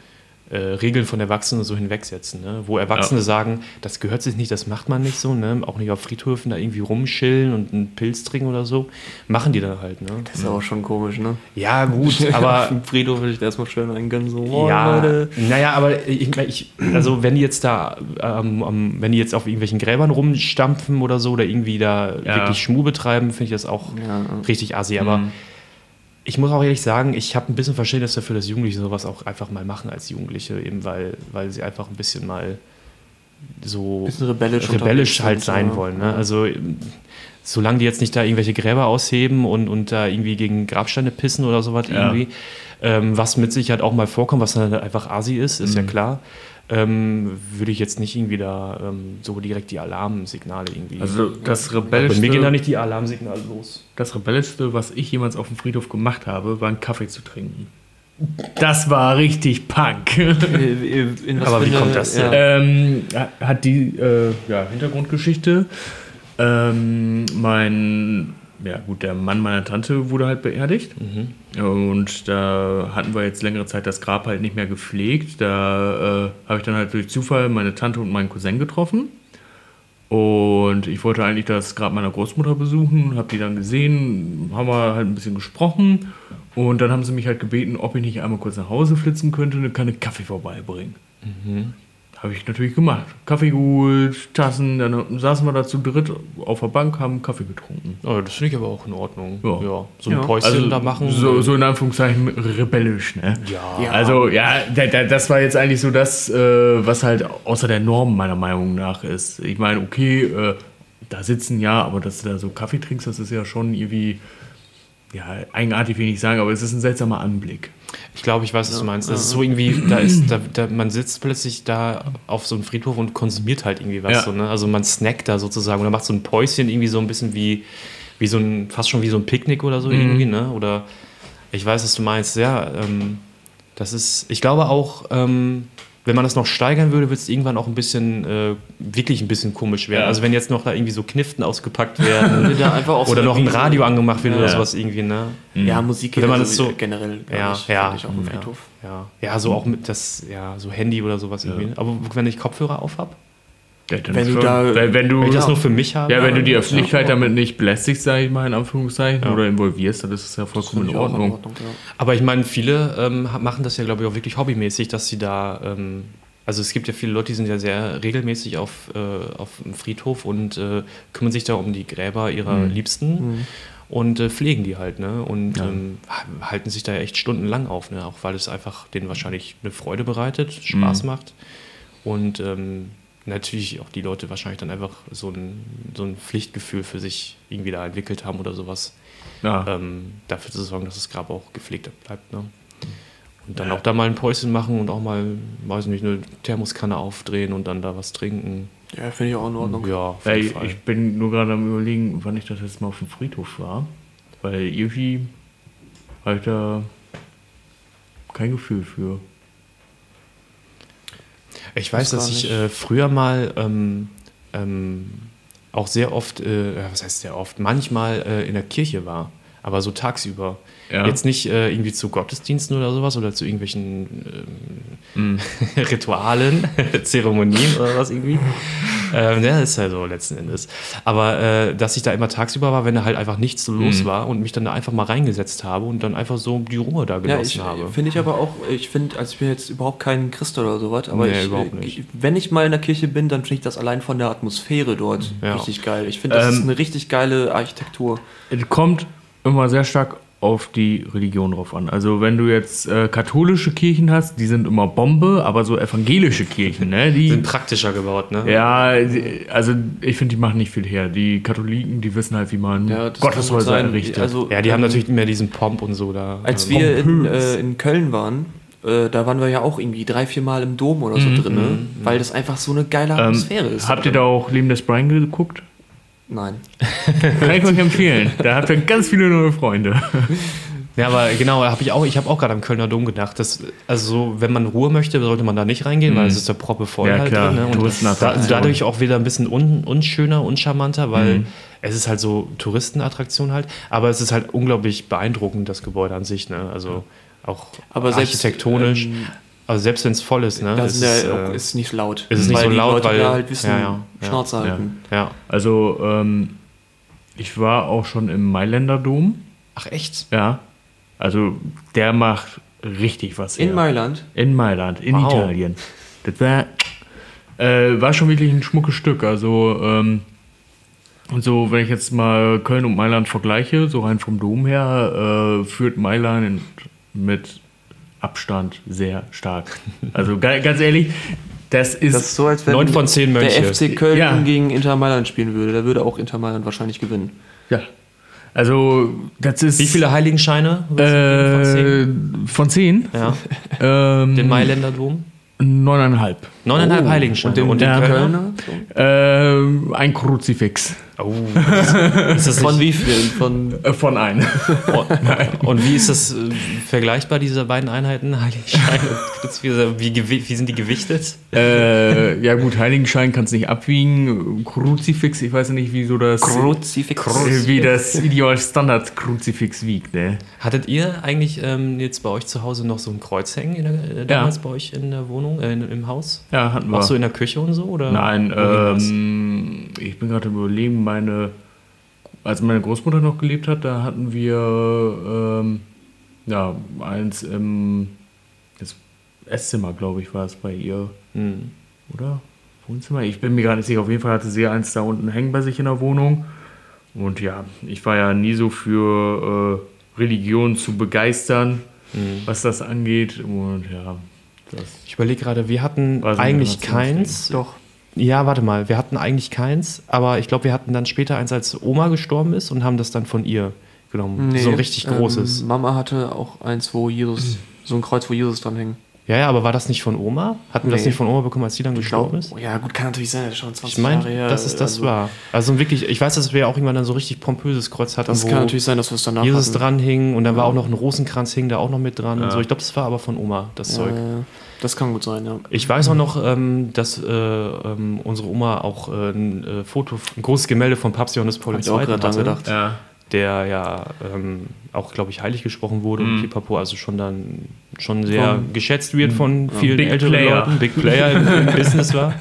äh, Regeln von Erwachsenen so hinwegsetzen. Ne? Wo Erwachsene Ja. sagen, das gehört sich nicht, das macht man nicht so, ne? auch nicht auf Friedhöfen da irgendwie rumschillen und einen Pilz trinken oder so. Machen die dann halt. Ne? Das ist auch schon komisch, ne? Ja, gut, auf aber dem Friedhof würde ich da erstmal schön eingönnen, so, oh, ja, Leute. naja, aber ich, ich, also wenn die jetzt da, ähm, ähm, wenn die jetzt auf irgendwelchen Gräbern rumstampfen oder so oder irgendwie da Ja. wirklich Schmuh betreiben, finde ich das auch Ja, ja. richtig assi. Aber Mhm. Ich muss auch ehrlich sagen, ich habe ein bisschen Verständnis dafür, dass Jugendliche sowas auch einfach mal machen als Jugendliche, eben weil, weil sie einfach ein bisschen mal so Bisschen rebellisch rebellisch halt sind, sein ja. wollen. Ne? Also solange die jetzt nicht da irgendwelche Gräber ausheben und, und da irgendwie gegen Grabsteine pissen oder sowas Ja. irgendwie, ähm, was mit Sicherheit auch mal vorkommt, was dann halt einfach Asi ist, ist ja klar, ähm, würde ich jetzt nicht irgendwie da ähm, so direkt die Alarmsignale irgendwie. Also das bei mir gehen da Rebellischste, nicht die Alarmsignale los. das Rebellischste, was ich jemals auf dem Friedhof gemacht habe, war einen Kaffee zu trinken. Das war richtig Punk. Äh, äh, in was Aber wie kommt das denn? Ja. ähm, hat die äh, ja, Hintergrundgeschichte. Ähm, mein ja gut, der Mann meiner Tante wurde halt beerdigt. Und da hatten wir jetzt längere Zeit das Grab halt nicht mehr gepflegt. Da äh, habe ich dann halt durch Zufall meine Tante und meinen Cousin getroffen. Und ich wollte eigentlich das Grab meiner Großmutter besuchen, habe die dann gesehen, haben wir halt ein bisschen gesprochen. Und dann haben sie mich halt gebeten, ob ich nicht einmal kurz nach Hause flitzen könnte und eine Kanne Kaffee vorbeibringen. Habe ich natürlich gemacht. Kaffee geholt, Tassen, dann saßen wir da zu dritt auf der Bank, haben Kaffee getrunken. Oh, das finde ich aber auch in Ordnung. Ja. So ein Ja. Päuschen da machen. So, so in Anführungszeichen rebellisch, ne? ja. Also, ja, da, da, das war jetzt eigentlich so das, äh, was halt außer der Norm meiner Meinung nach ist. Ich meine, okay, äh, da sitzen ja, aber dass du da so Kaffee trinkst, das ist ja schon irgendwie, ja, eigenartig will ich nicht sagen, aber es ist ein seltsamer Anblick. Ich glaube, ich weiß, was du meinst. Das ist so irgendwie, da ist, da, da, man sitzt plötzlich da auf so einem Friedhof und konsumiert halt irgendwie was. Ja. So, ne? Also man snackt da sozusagen oder macht so ein Päuschen irgendwie so ein bisschen wie, wie so ein, fast schon wie so ein Picknick oder so irgendwie, ne? Oder ich weiß, was du meinst. Ja, ähm, das ist, ich glaube auch, ähm, wenn man das noch steigern würde, wird es irgendwann auch ein bisschen, äh, wirklich ein bisschen komisch werden. Ja. Also wenn jetzt noch da irgendwie so Kniften ausgepackt werden Wenn da einfach auch so oder noch ein Radio angemacht wird oder Ja. sowas irgendwie, ne? Ja, Musik Wenn man geht das so- generell gar Ja, nicht, ja, finde ich, auf dem ja. Friedhof. Ja, ja, so auch mit das, ja, so Handy oder sowas irgendwie. Aber wenn ich Kopfhörer auf habe, Ja, dann Wenn du schon. da- wenn, wenn du, wenn ich das Ja. nur für mich habe. ja, wenn du die ja, Öffentlichkeit damit nicht belästigst, sage ich mal, in Anführungszeichen, Ja. oder involvierst, dann ist es ja vollkommen in auch in Ordnung. Ordnung, ja. Aber ich meine, viele ähm, machen das ja, glaube ich, auch wirklich hobbymäßig, dass sie da, ähm, also es gibt ja viele Leute, die sind ja sehr regelmäßig auf, äh, auf dem Friedhof und äh, kümmern sich da um die Gräber ihrer Mhm. Liebsten und äh, pflegen die halt, ne? Und ähm, ha- halten sich da echt stundenlang auf, ne? Auch weil es einfach denen wahrscheinlich eine Freude bereitet, Spaß Mhm. macht. Und ähm, natürlich auch die Leute wahrscheinlich dann einfach so ein, so ein Pflichtgefühl für sich irgendwie da entwickelt haben oder sowas Ja. ähm, dafür zu sorgen, dass das Grab auch gepflegt bleibt. Ne? Und dann auch da mal ein Päuschen machen und auch mal, weiß nicht, eine Thermoskanne aufdrehen und dann da was trinken. Ja, finde ich auch in Ordnung. Ja, auf Ja, jeden ich, Fall. ich bin nur gerade am überlegen, wann ich das jetzt mal auf dem Friedhof war. Weil irgendwie habe ich da kein Gefühl für. Ich weiß, dass ich äh, früher mal ähm, ähm, auch sehr oft, äh, was heißt sehr oft, manchmal äh, in der Kirche war, aber so tagsüber. Ja. Jetzt nicht äh, irgendwie zu Gottesdiensten oder sowas oder zu irgendwelchen ähm, Ritualen, Zeremonien oder was irgendwie. ähm, ja, ist ja so letzten Endes. Aber äh, dass ich da immer tagsüber war, wenn da halt einfach nichts so los war und mich dann da einfach mal reingesetzt habe und dann einfach so die Ruhe da Ja, genossen ich habe. finde ich aber auch, ich finde, also ich bin jetzt überhaupt kein Christ oder sowas, aber Nee, ich, überhaupt nicht. ich, wenn ich mal in der Kirche bin, dann finde ich das allein von der Atmosphäre dort Ja. richtig geil. Ich finde, das Ähm, ist eine richtig geile Architektur. Es kommt immer sehr stark auf die Religion drauf an. Also wenn du jetzt äh, katholische Kirchen hast, die sind immer Bombe, aber so evangelische Kirchen, ne, die sind praktischer gebaut, ne? ja, die- also ich finde, die machen nicht viel her. Die Katholiken, die wissen halt, wie man Ja, Gotteshäuser sein. errichtet. Also, Ja, die haben ähm, natürlich mehr diesen Pomp und so da. Als ähm, wir in, äh, in Köln waren, äh, da waren wir ja auch irgendwie drei, vier Mal im Dom oder so drin, ne? weil das einfach so eine geile Atmosphäre ist. ähm, habt ihr da auch Leben des Brian geguckt? Nein. Kann ich euch empfehlen. Da habt ihr ganz viele neue Freunde. Ja, aber genau, hab ich auch, ich habe auch gerade am Kölner Dom gedacht, dass, also so, wenn man Ruhe möchte, sollte man da nicht reingehen, weil es ist ja proppe voll Ja, halt klar, drin. Ne? Und da, dadurch auch wieder ein bisschen un, unschöner, uncharmanter, weil es ist halt so Touristenattraktion halt, aber es ist halt unglaublich beeindruckend, das Gebäude an sich, ne? Also auch Aber selbst, architektonisch, ähm, also selbst wenn es voll ist, ne? Da es sind ist, ja, auch- äh, ist nicht laut. es ist nicht weil so die laut, Leute weil- da halt wissen, ja, ja, ja, Schnauze ja. halten. ja. Also, ähm, ich war auch schon im Mailänder Dom. Ach echt? Ja. Also, der macht richtig was In her. Mailand. In Mailand, in Wow. Italien. Das war, äh, war schon wirklich ein schmuckes Stück. Also, ähm, und so, wenn ich jetzt mal Köln und Mailand vergleiche, so rein vom Dom her, äh, führt Mailand mit Abstand sehr stark. Also ga- ganz ehrlich, das ist, Das ist so, als wenn Neun von zehn Mönche. der FC Köln Ja. gegen Inter Mailand spielen würde. Da würde auch Inter Mailand wahrscheinlich gewinnen. ja. Also, das ist. Wie viele Heiligenscheine? von Äh, zehn? von zehn? Ja, Ähm, den Mailänder Dom. Neuneinhalb. Neuneinhalb Heiligenscheine. Und den, den Kölner? Kölner? Ähm, ein Kruzifix. Oh, ist das Von wie vielen? Von Äh, von einem. und wie ist das äh, vergleichbar, diese beiden Einheiten? Heiligenschein und Kruzifix? Wie, wie sind die gewichtet? äh, ja gut, Heiligenschein kannst nicht abwiegen. Kruzifix, ich weiß ja nicht, wie so das... Kruzifix. äh, wie das ideal Standard-Kruzifix wiegt, ne? Hattet ihr eigentlich ähm, jetzt bei euch zu Hause noch so ein Kreuz hängen, in der, äh, damals bei euch in der Wohnung, äh, in, im Haus? Ja, hatten wir. Auch so in der Küche und so? Oder Nein, ähm, ich bin gerade überlegen, meine, als meine Großmutter noch gelebt hat, da hatten wir ähm, ja, eins im Esszimmer, glaube ich, war es bei ihr, Hm. oder? Wohnzimmer? Ich bin mir gar nicht sicher. Auf jeden Fall hatte sie eins da unten hängen bei sich in der Wohnung. Und ja, ich war ja nie so für äh, Religion zu begeistern, Hm. was das angeht. Und ja, das Ich überlege gerade, wir hatten eigentlich keins. Doch. Ja, warte mal, wir hatten eigentlich keins, aber ich glaube, wir hatten dann später eins, als Oma gestorben ist und haben das dann von ihr genommen. so ein richtig großes. Ähm, Mama hatte auch eins, wo Jesus, so ein Kreuz, wo Jesus dran hing. Ja, ja, aber war das nicht von Oma? Hatten wir das Nee. nicht von Oma bekommen, als sie dann Ich gestorben ist? ja, gut, kann natürlich sein, das ist schon 20 Ich meine, Jahre her. dass es das also, war. Also wirklich, ich weiß, dass wir auch irgendwann dann so richtig pompöses Kreuz hatten, Das wo kann natürlich sein, dass wir es danach Jesus hatten. dran hing und dann war auch noch ein Rosenkranz hing da auch noch mit dran und Ja. so. Ich glaube, das war aber von Oma, das Zeug. Äh, das kann gut sein, ja. Ich weiß auch noch, ähm, dass äh, ähm, unsere Oma auch äh, ein äh, Foto, ein großes Gemälde von Papst Johannes Paul II. ich auch gerade dran hatte, gedacht. ja. Der ja ähm, auch, glaube ich, heilig gesprochen wurde und Pipapo, also schon dann schon sehr Von- geschätzt wird von vielen Big älteren Player. Leuten, Big Player im, im Business war.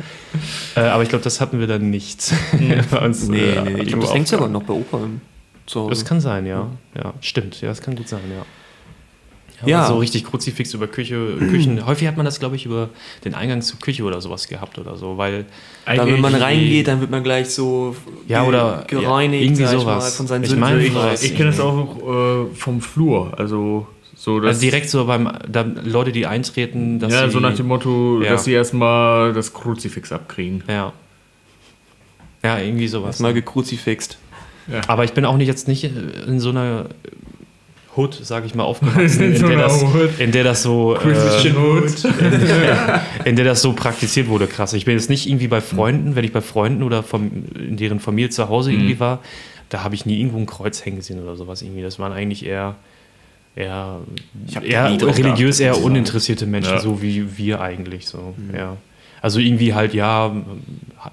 Äh, aber ich glaube, das hatten wir dann nicht. Bei uns, Nee, äh, nee, ich glaube, das hängt sogar noch bei Opa im Zuhause. Das kann sein, ja. ja. Stimmt, ja, das kann gut sein, ja. Ja. So richtig Kruzifix über Küche, Küchen. Häufig hat man das, glaube ich, über den Eingang zur Küche oder sowas gehabt oder so, weil da, wenn man reingeht, dann wird man gleich so Ja, oder- gereinigt, ja, irgendwie sowas. mal, von seinen Ich meine, Ich, ich kenne das auch äh, vom Flur. Also so also direkt so beim da, Leute, die eintreten, dass ja, sie, so nach dem Motto, Ja. dass sie erstmal das Kruzifix abkriegen. Ja. Ja, irgendwie sowas. Erstmal gekruzifixt. Aber ich bin auch nicht jetzt nicht in so einer Hood, sage ich mal, aufgewachsen, in, In so der das, in der das so Christian Hood. äh, in der das so praktiziert wurde, krass. Ich bin jetzt nicht irgendwie bei Freunden, wenn ich bei Freunden oder vom, in deren Familie zu Hause irgendwie war, da habe ich nie irgendwo ein Kreuz hängen gesehen oder sowas irgendwie. Das waren eigentlich eher eher, eher religiös, eher uninteressierte Menschen, Ja. so wie wir eigentlich so. Ja. Also irgendwie halt ja,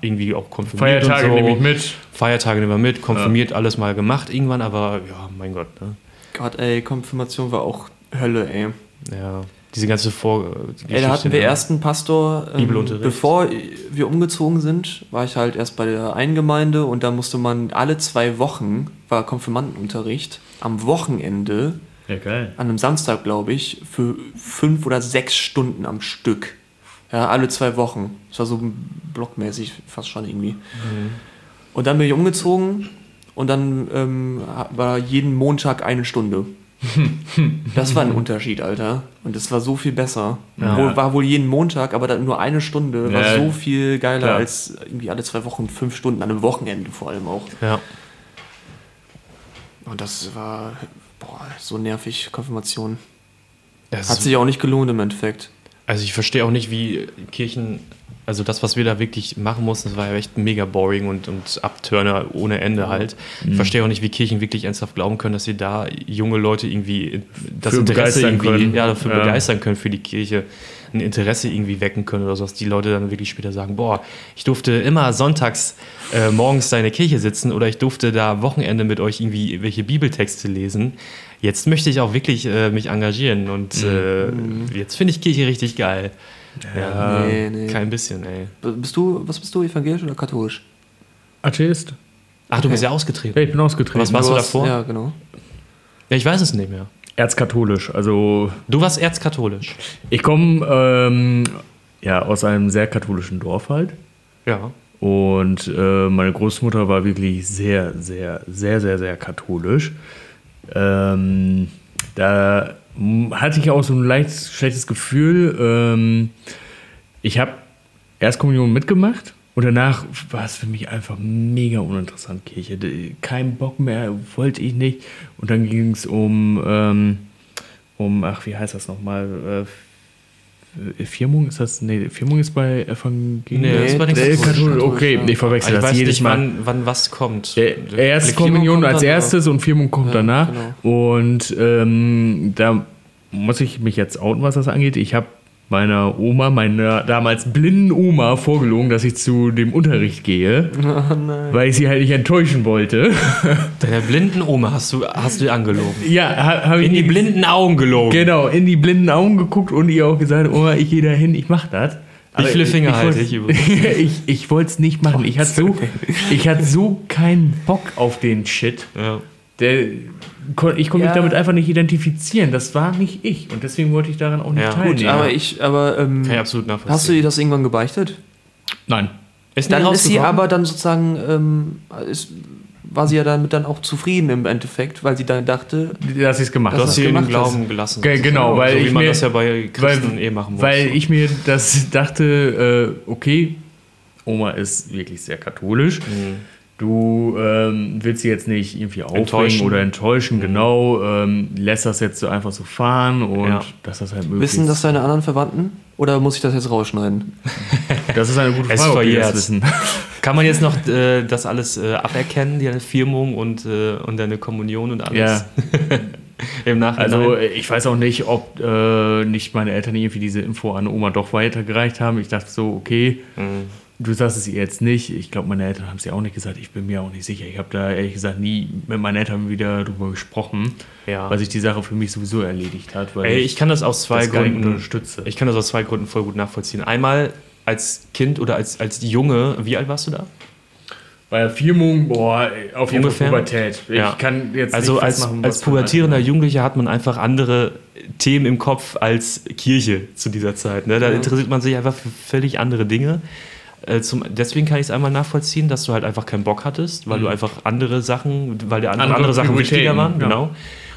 irgendwie auch konfirmiert Feiertage und so. nehme ich mit. Feiertage nehmen wir mit, konfirmiert alles mal gemacht irgendwann, aber ja, mein Gott, ne? Gott, ey, Konfirmation war auch Hölle, ey. Ja, diese ganze Vor. Ey, da hatten wir erst einen Pastor, ähm, Bibelunterricht. bevor wir umgezogen sind, war ich halt erst bei der einen Gemeinde und da musste man alle zwei Wochen, war Konfirmandenunterricht, am Wochenende, Ja, geil. an einem Samstag, glaube ich, für fünf oder sechs Stunden am Stück. Ja, alle zwei Wochen. Das war so blockmäßig fast schon irgendwie. Und dann bin ich umgezogen und dann ähm, war jeden Montag eine Stunde. Das war ein Unterschied, Alter. Und das war so viel besser. Ja. Wohl, war wohl jeden Montag, aber dann nur eine Stunde war Ja, so viel geiler klar. als irgendwie alle zwei Wochen fünf Stunden an einem Wochenende vor allem auch. Ja. Und das war boah, so nervig, Konfirmation. Das Hat sich auch nicht gelohnt im Endeffekt. Also ich verstehe auch nicht, wie Kirchen, also das, was wir da wirklich machen mussten, das war ja echt mega boring und, und Abturner ohne Ende halt. Ich verstehe auch nicht, wie Kirchen wirklich ernsthaft glauben können, dass sie da junge Leute irgendwie das Für Interesse irgendwie können. Ja, dafür Ja. begeistern können für die Kirche, ein Interesse irgendwie wecken können oder so, dass die Leute dann wirklich später sagen, boah, ich durfte immer sonntags äh, morgens da in der Kirche sitzen oder ich durfte da am Wochenende mit euch irgendwie welche Bibeltexte lesen. Jetzt möchte ich auch wirklich äh, mich engagieren und äh, jetzt finde ich Kirche richtig geil. Ja, Nee, nee. kein bisschen, ey. Bist du, was bist du, evangelisch oder katholisch? Atheist? Ach, du bist ja ausgetreten. Ja, ich bin ausgetreten. Was warst du Du warst- davor? Ja, genau. Ja, ich weiß es nicht mehr. Erzkatholisch. Also Du warst erzkatholisch. ich komme ähm, ja, aus einem sehr katholischen Dorf halt. Ja. Und äh, meine Großmutter war wirklich sehr, sehr, sehr, sehr, sehr katholisch. Ähm, da hatte ich auch so ein leicht schlechtes Gefühl. Ähm, ich habe Erstkommunion mitgemacht und danach war es für mich einfach mega uninteressant, Kirche. Kein Bock mehr, wollte ich nicht. Und dann ging es um, ähm, um, ach, wie heißt das nochmal? Äh, Firmung ist das? Nee, Firmung ist bei Evangelien. Nee, das ist bei den äh, Katholischen. Katholisch, okay, ich verwechsel Also ich das weiß jedes nicht, Mal. wann, wann was kommt. Erste Firmung Kommunion als dann, erstes und Firmung kommt Ja, danach. genau. Und ähm, da muss ich mich jetzt outen, was das angeht. Ich habe meiner Oma, meiner damals blinden Oma, vorgelogen, dass ich zu dem Unterricht gehe, weil ich sie halt nicht enttäuschen wollte. Deiner blinden Oma hast du, hast du angelogen. ja, ha- habe ich In die blinden Augen gelogen. Genau, in die blinden Augen geguckt und ihr auch gesagt, Oma, ich gehe da hin, ich mach das. Wie viele Finger halte ich übrigens? ich ich wollte es nicht machen. Ich hatte, so, ich hatte so keinen Bock auf den Shit. Ja. Der, ich konnte mich Ja. damit einfach nicht identifizieren. Das war nicht ich. Und deswegen wollte ich daran auch nicht Ja, teilnehmen. Gut, aber ich, aber ähm, Kann ich absolut nachvollziehen. hast du ihr das irgendwann gebeichtet? Nein. ist Dann ist sie rausgekommen? aber dann sozusagen, ähm, ist, war sie ja damit dann auch zufrieden im Endeffekt, weil sie dann dachte, Dass ich es gemacht Du habe. hast sie den Glauben gelassen. Ge- genau, weil so wie ich man mir- das ja bei Christen weil, eh machen muss. Weil ich mir das dachte, äh, okay, Oma ist wirklich sehr katholisch. Mhm. Du ähm, willst sie jetzt nicht irgendwie aufregen Enttäuschen. oder enttäuschen, genau. Ähm, lässt das jetzt so einfach so fahren und Ja. dass das halt möglich wissen das deine anderen Verwandten? Oder muss ich das jetzt rausschneiden? Das ist eine gute Frage, ob die das wissen. Kann man jetzt noch äh, das alles äh, aberkennen, deine Firmung und, äh, und deine Kommunion und alles? Ja. Im Nachhinein. Also äh, ich weiß auch nicht, ob äh, nicht meine Eltern irgendwie diese Info an Oma doch weitergereicht haben. Ich dachte so, okay, Mhm. Du sagst es ihr jetzt nicht. Ich glaube, meine Eltern haben es ja auch nicht gesagt. Ich bin mir auch nicht sicher. Ich habe da ehrlich gesagt nie mit meinen Eltern wieder drüber gesprochen, Ja. weil sich die Sache für mich sowieso erledigt hat. Weil Ey, ich kann das aus zwei das Gründen unterstütze. Ich kann das aus zwei Gründen voll gut nachvollziehen. Einmal als Kind oder als, als Junge, wie alt warst du da? Bei der Firmung, boah, auf jeden Ungefähr? Fall Pubertät. Ich Ja. kann jetzt Also nicht als, festmachen, als pubertierender. Jugendlicher hat man einfach andere Themen im Kopf als Kirche zu dieser Zeit. Ne? Da interessiert man sich einfach für völlig andere Dinge. Äh, zum, deswegen kann ich es einmal nachvollziehen, dass du halt einfach keinen Bock hattest, weil du einfach andere Sachen, weil dir andere, Andere Sachen wichtiger waren. ja. Genau.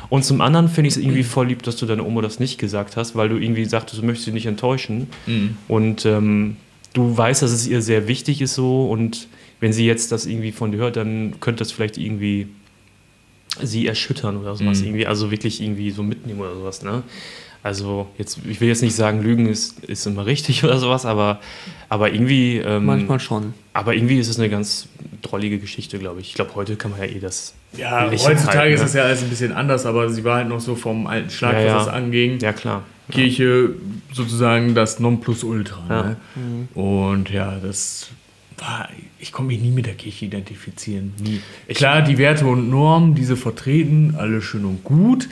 Und zum anderen finde ich es irgendwie voll lieb, dass du deiner Oma das nicht gesagt hast, weil du irgendwie sagtest, du möchtest sie nicht enttäuschen. Und ähm, du weißt, dass es ihr sehr wichtig ist so und wenn sie jetzt das irgendwie von dir hört, dann könnte das vielleicht irgendwie sie erschüttern oder sowas Mhm. irgendwie, also wirklich irgendwie so mitnehmen oder sowas, ne? Also jetzt, ich will jetzt nicht sagen, Lügen ist, ist immer richtig oder sowas, aber, aber irgendwie, ähm, Manchmal schon. aber irgendwie ist es eine ganz drollige Geschichte, glaube ich. Ich glaube, heute kann man ja eh das. Ja, heutzutage halten, ist ne? das ja alles ein bisschen anders, aber sie war halt noch so vom alten Schlag, Ja, was ja. das anging. Ja, klar. Kirche sozusagen das Nonplusultra. Ja. Ne? Und ja, das war, ich konnte mich nie mit der Kirche identifizieren. Nie. Klar, die Werte und Normen, diese vertreten, alles schön und gut.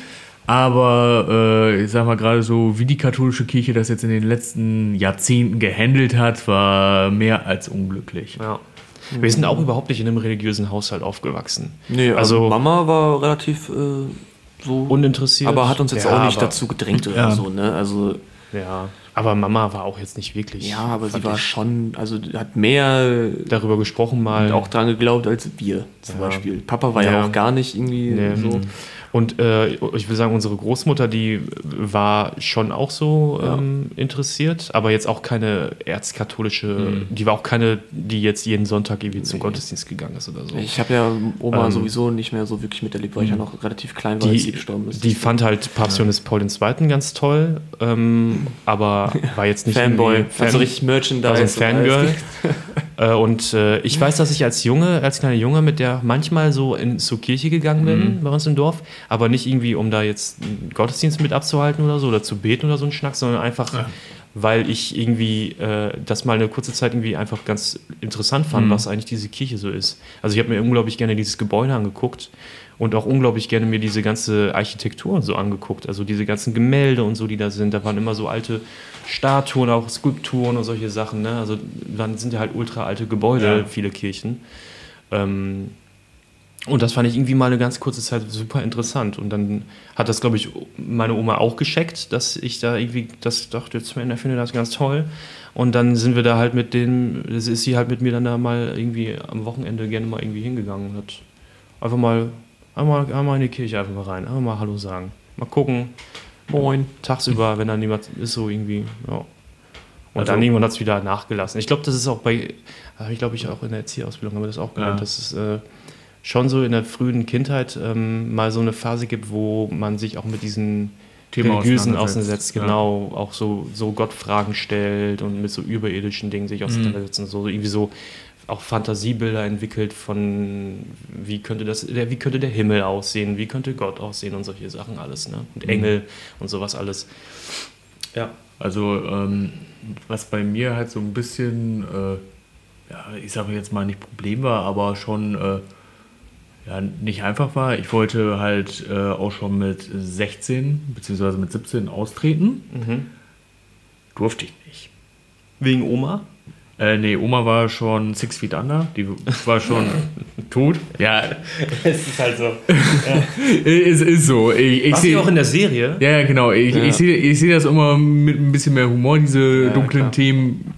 Aber äh, ich sag mal gerade so, wie die katholische Kirche das jetzt in den letzten Jahrzehnten gehandelt hat, war mehr als unglücklich. Ja. Wir sind auch überhaupt nicht in einem religiösen Haushalt aufgewachsen. Nee, also Mama war relativ äh, so. Uninteressiert. aber hat uns jetzt Ja, auch nicht aber- dazu gedrängt oder Ja. so, ne? Also, Ja, aber Mama war auch jetzt nicht wirklich. ja, aber sie war schon, also hat mehr darüber gesprochen mal. auch dran geglaubt als wir zum Ja. Beispiel. Papa war ja, Ja. auch gar nicht irgendwie Nee. so. Und äh, ich will sagen, unsere Großmutter, die war schon auch so Ja. ähm, interessiert, aber jetzt auch keine erzkatholische, Mhm. die war auch keine, die jetzt jeden Sonntag irgendwie zum Gottesdienst gegangen ist oder so. Ich habe ja Oma Ähm, sowieso nicht mehr so wirklich miterlebt, weil ich ja noch relativ klein war, als sie die, gestorben ist. die fand halt Papst Johannes Paul II. ganz toll, ähm, aber war jetzt nicht Fanboy, irgendwie Fan, also richtig Merchandise. war so ein und alles. Fangirl. äh, und äh, ich weiß, dass ich als Junge, als kleiner Junge mit der manchmal so in, zur Kirche gegangen bin Mhm. bei uns im Dorf, aber nicht irgendwie, um da jetzt einen Gottesdienst mit abzuhalten oder so oder zu beten oder so ein Schnack, sondern einfach, weil ich irgendwie äh, das mal eine kurze Zeit irgendwie einfach ganz interessant fand, Mhm. was eigentlich diese Kirche so ist. Also ich habe mir unglaublich gerne dieses Gebäude angeguckt und auch unglaublich gerne mir diese ganze Architektur und so angeguckt. Also diese ganzen Gemälde und so, die da sind. Da waren immer so alte Statuen, auch Skulpturen und solche Sachen. Ne? Also dann sind ja halt ultra alte Gebäude, Ja. viele Kirchen. Ähm, und das fand ich irgendwie mal eine ganz kurze Zeit super interessant. Und dann hat das, glaube ich, meine Oma auch gescheckt, dass ich da irgendwie das dachte, jetzt finde das ganz toll. Und dann sind wir da halt mit dem, das ist sie halt mit mir dann da mal irgendwie am Wochenende gerne mal irgendwie hingegangen und hat einfach mal, einmal, einmal in die Kirche einfach mal rein, einfach mal Hallo sagen. Mal gucken, Moin. tagsüber, wenn da niemand ist, so irgendwie, ja. Und Also- dann irgendwann hat es wieder nachgelassen. Ich glaube, das ist auch bei, habe ich glaube ich auch in der Erzieherausbildung haben wir das auch gelernt, Ja. dass es äh, schon so in der frühen Kindheit ähm, mal so eine Phase gibt, wo man sich auch mit diesen Thema religiösen auseinandersetzt, genau, auch so, so Gottfragen stellt und mit so überirdischen Dingen sich auseinandersetzt und so irgendwie so auch Fantasiebilder entwickelt von wie könnte das, der, wie könnte der Himmel aussehen, wie könnte Gott aussehen und solche Sachen alles, ne? Und Engel und sowas alles. Ja. Also, ähm, was bei mir halt so ein bisschen, äh, ja, ich sage jetzt mal nicht Problem war, aber schon äh, ja, nicht einfach war. Ich wollte halt äh, auch schon mit 16 bzw. mit 17 austreten. Durfte ich nicht. Wegen Oma? Äh, nee, Oma war schon six feet under. Die war schon tot. Ja, Es ist halt so. es ist so. Ich, ich sehe auch in der Serie? Ja, ja, genau. Ich, Ja. ich sehe ich seh das immer mit ein bisschen mehr Humor, diese Ja, dunklen klar. Themen.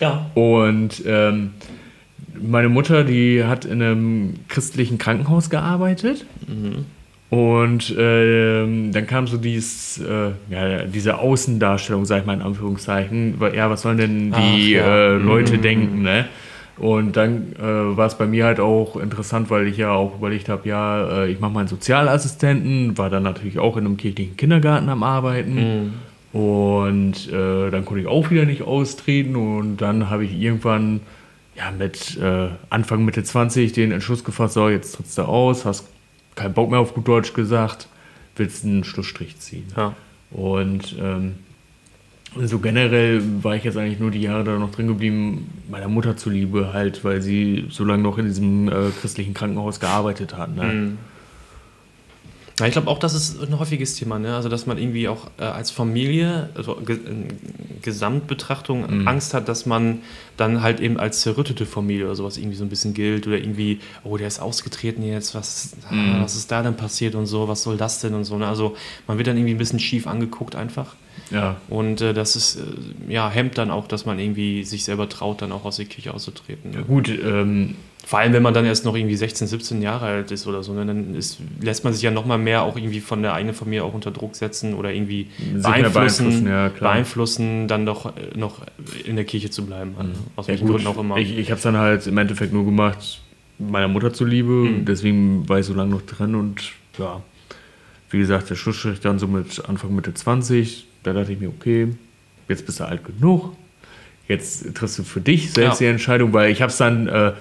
Ja. Und ähm, meine Mutter, die hat in einem christlichen Krankenhaus gearbeitet. Und ähm, dann kam so dieses, äh, ja, diese Außendarstellung, sag ich mal in Anführungszeichen. Ja, was sollen denn die Ach, ja. äh, Leute denken, ne? Und dann äh, war es bei mir halt auch interessant, weil ich ja auch überlegt habe, ja, äh, ich mache meinen Sozialassistenten, war dann natürlich auch in einem kirchlichen Kindergarten am Arbeiten. Und äh, dann konnte ich auch wieder nicht austreten. Und dann habe ich irgendwann ja, mit äh, Anfang, Mitte 20 den Entschluss gefasst, so, jetzt trittst du aus, hast keinen Bock mehr auf gut Deutsch gesagt, willst einen Schlussstrich ziehen. Ja. Und ähm, so generell war ich jetzt eigentlich nur die Jahre da noch drin geblieben, meiner Mutter zuliebe halt, weil sie so lange noch in diesem äh, christlichen Krankenhaus gearbeitet hat. Ne? Ja, ich glaube auch, das ist ein häufiges Thema, ne? Also dass man irgendwie auch äh, als Familie, also ge in Gesamtbetrachtung, Angst hat, dass man dann halt eben als zerrüttete Familie oder sowas irgendwie so ein bisschen gilt oder irgendwie, oh, der ist ausgetreten jetzt, was, ah, was ist da denn passiert und so, was soll das denn und so. Ne? Also man wird dann irgendwie ein bisschen schief angeguckt einfach. Ja. Und äh, das ist, äh, ja, hemmt dann auch, dass man irgendwie sich selber traut, dann auch aus der Kirche auszutreten. Ne? Gut, ähm, Vor allem, wenn man dann erst noch irgendwie 16, 17 Jahre alt ist oder so, ne, dann ist, lässt man sich ja noch mal mehr auch irgendwie von der eigenen Familie auch unter Druck setzen oder irgendwie beeinflussen, beeinflussen, ja, beeinflussen, dann doch äh, noch in der Kirche zu bleiben. Also, aus Ja, welchen gut, Gründen auch immer. Ich, ich habe es dann halt im Endeffekt nur gemacht, meiner Mutter zuliebe. Mhm. Deswegen war ich so lange noch drin und ja, wie gesagt, der Schlussstrich dann so mit Anfang, Mitte 20. Da dachte ich mir, okay, jetzt bist du alt genug. Jetzt triffst du für dich selbst Ja. die Entscheidung, weil ich habe es dann, äh,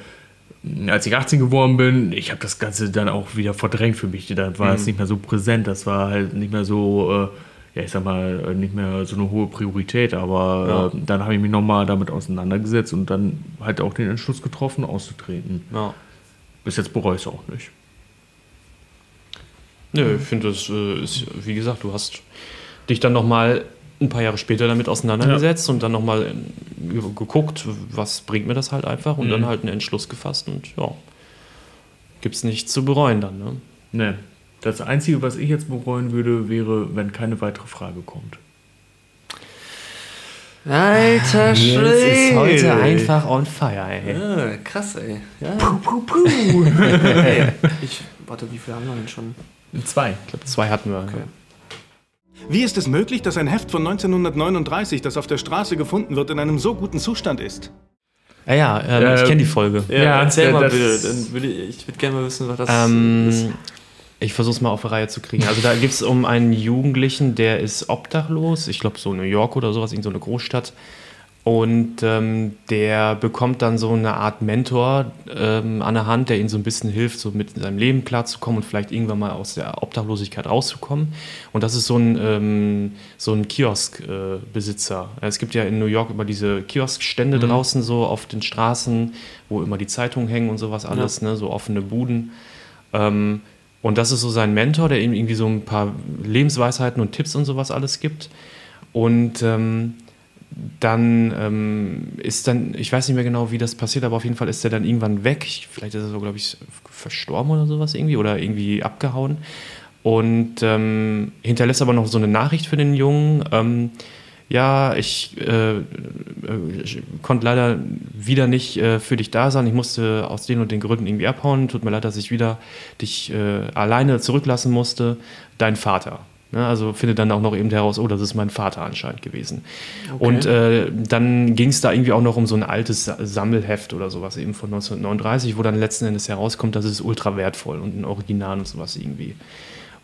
als ich 18 geworden bin, ich habe das Ganze dann auch wieder verdrängt für mich. Da war Mhm. es nicht mehr so präsent, das war halt nicht mehr so, äh, ja, ich sag mal, äh, nicht mehr so eine hohe Priorität. Aber Ja. äh, dann habe ich mich nochmal damit auseinandergesetzt und dann halt auch den Entschluss getroffen, auszutreten. ja. Bis jetzt bereue ich es auch nicht. Nö, ich finde, das äh, ist, wie gesagt, du hast dich dann noch mal ein paar Jahre später damit auseinandergesetzt und dann noch mal äh, geguckt, was bringt mir das halt einfach und Mhm. dann halt einen Entschluss gefasst und ja, gibt's nichts zu bereuen dann, ne? Ne. Das Einzige, was ich jetzt bereuen würde, wäre, wenn keine weitere Frage kommt. Alter Schwede. on fire, ey. Ja, krass, ey. Ja. Puh, puh, puh. hey, ich, warte, wie viel haben wir denn schon? Zwei. Ich glaube, zwei hatten wir. Okay. Wie ist es möglich, dass ein Heft von 1939, das auf der Straße gefunden wird, in einem so guten Zustand ist? Ja, ja, ähm, Äh, ich kenne die Folge. Ja, Ja, erzähl ja, mal bitte. Dann würde ich, ich würde gerne mal wissen, was das ist. Ähm, ich versuche es mal auf die Reihe zu kriegen. Also da geht es um einen Jugendlichen, der ist obdachlos. Ich glaube so New York oder sowas, in so eine Großstadt. Und ähm, der bekommt dann so eine Art Mentor ähm, an der Hand, der ihm so ein bisschen hilft, so mit seinem Leben klarzukommen und vielleicht irgendwann mal aus der Obdachlosigkeit rauszukommen. Und das ist so ein, ähm, so ein Kioskbesitzer. Äh, es gibt ja in New York immer diese Kioskstände draußen so auf den Straßen, wo immer die Zeitungen hängen und sowas alles, ne, so offene Buden. Ähm, und das ist so sein Mentor, der ihm irgendwie so ein paar Lebensweisheiten und Tipps und sowas alles gibt. Und ähm, dann ähm, ist dann, ich weiß nicht mehr genau, wie das passiert, aber auf jeden Fall ist er dann irgendwann weg. Ich, vielleicht ist er so, glaube ich, verstorben oder sowas irgendwie oder irgendwie abgehauen. Und ähm, hinterlässt aber noch so eine Nachricht für den Jungen. Ähm, ja, ich äh, äh, ich konnte leider wieder nicht äh, für dich da sein. Ich musste aus den und den Gründen irgendwie abhauen. Tut mir leid, dass ich wieder dich äh, alleine zurücklassen musste. Dein Vater. Ne, also findet dann auch noch eben heraus, oh, das ist mein Vater anscheinend gewesen. Und äh, dann ging es da irgendwie auch noch um so ein altes Sa- Sammelheft oder sowas eben von 1939, wo dann letzten Endes herauskommt, das ist ultra wertvoll und ein Original und sowas irgendwie.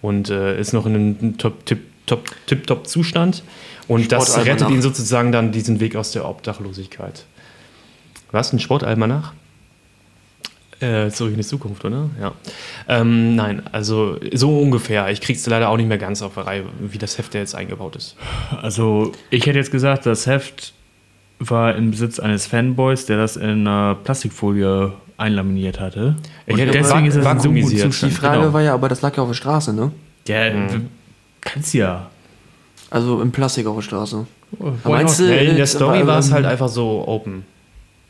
Und äh, ist noch in den Top, Tipp, top, tipptopp Zustand. Und das Sportalmanach. rettet ihn sozusagen dann diesen Weg aus der Obdachlosigkeit. Was? Ein Sportalmanach? Äh, zurück in die Zukunft, oder? Ja. Ähm, nein, also so ungefähr. Ich krieg's leider auch nicht mehr ganz auf die Reihe, wie das Heft ja jetzt eingebaut ist. Also, ich hätte jetzt gesagt, das Heft war im Besitz eines Fanboys, der das in einer Plastikfolie einlaminiert hatte. Ich Und hätte deswegen va- ist es in so vakuumisiert. Die. Frage genau. war ja, aber das lag ja auf der Straße, ne? Ja, Mhm. du kannst ja. Also im Plastik auf der Straße. Why meinst du- Ja, in der äh, Story war es ähm, halt einfach so open.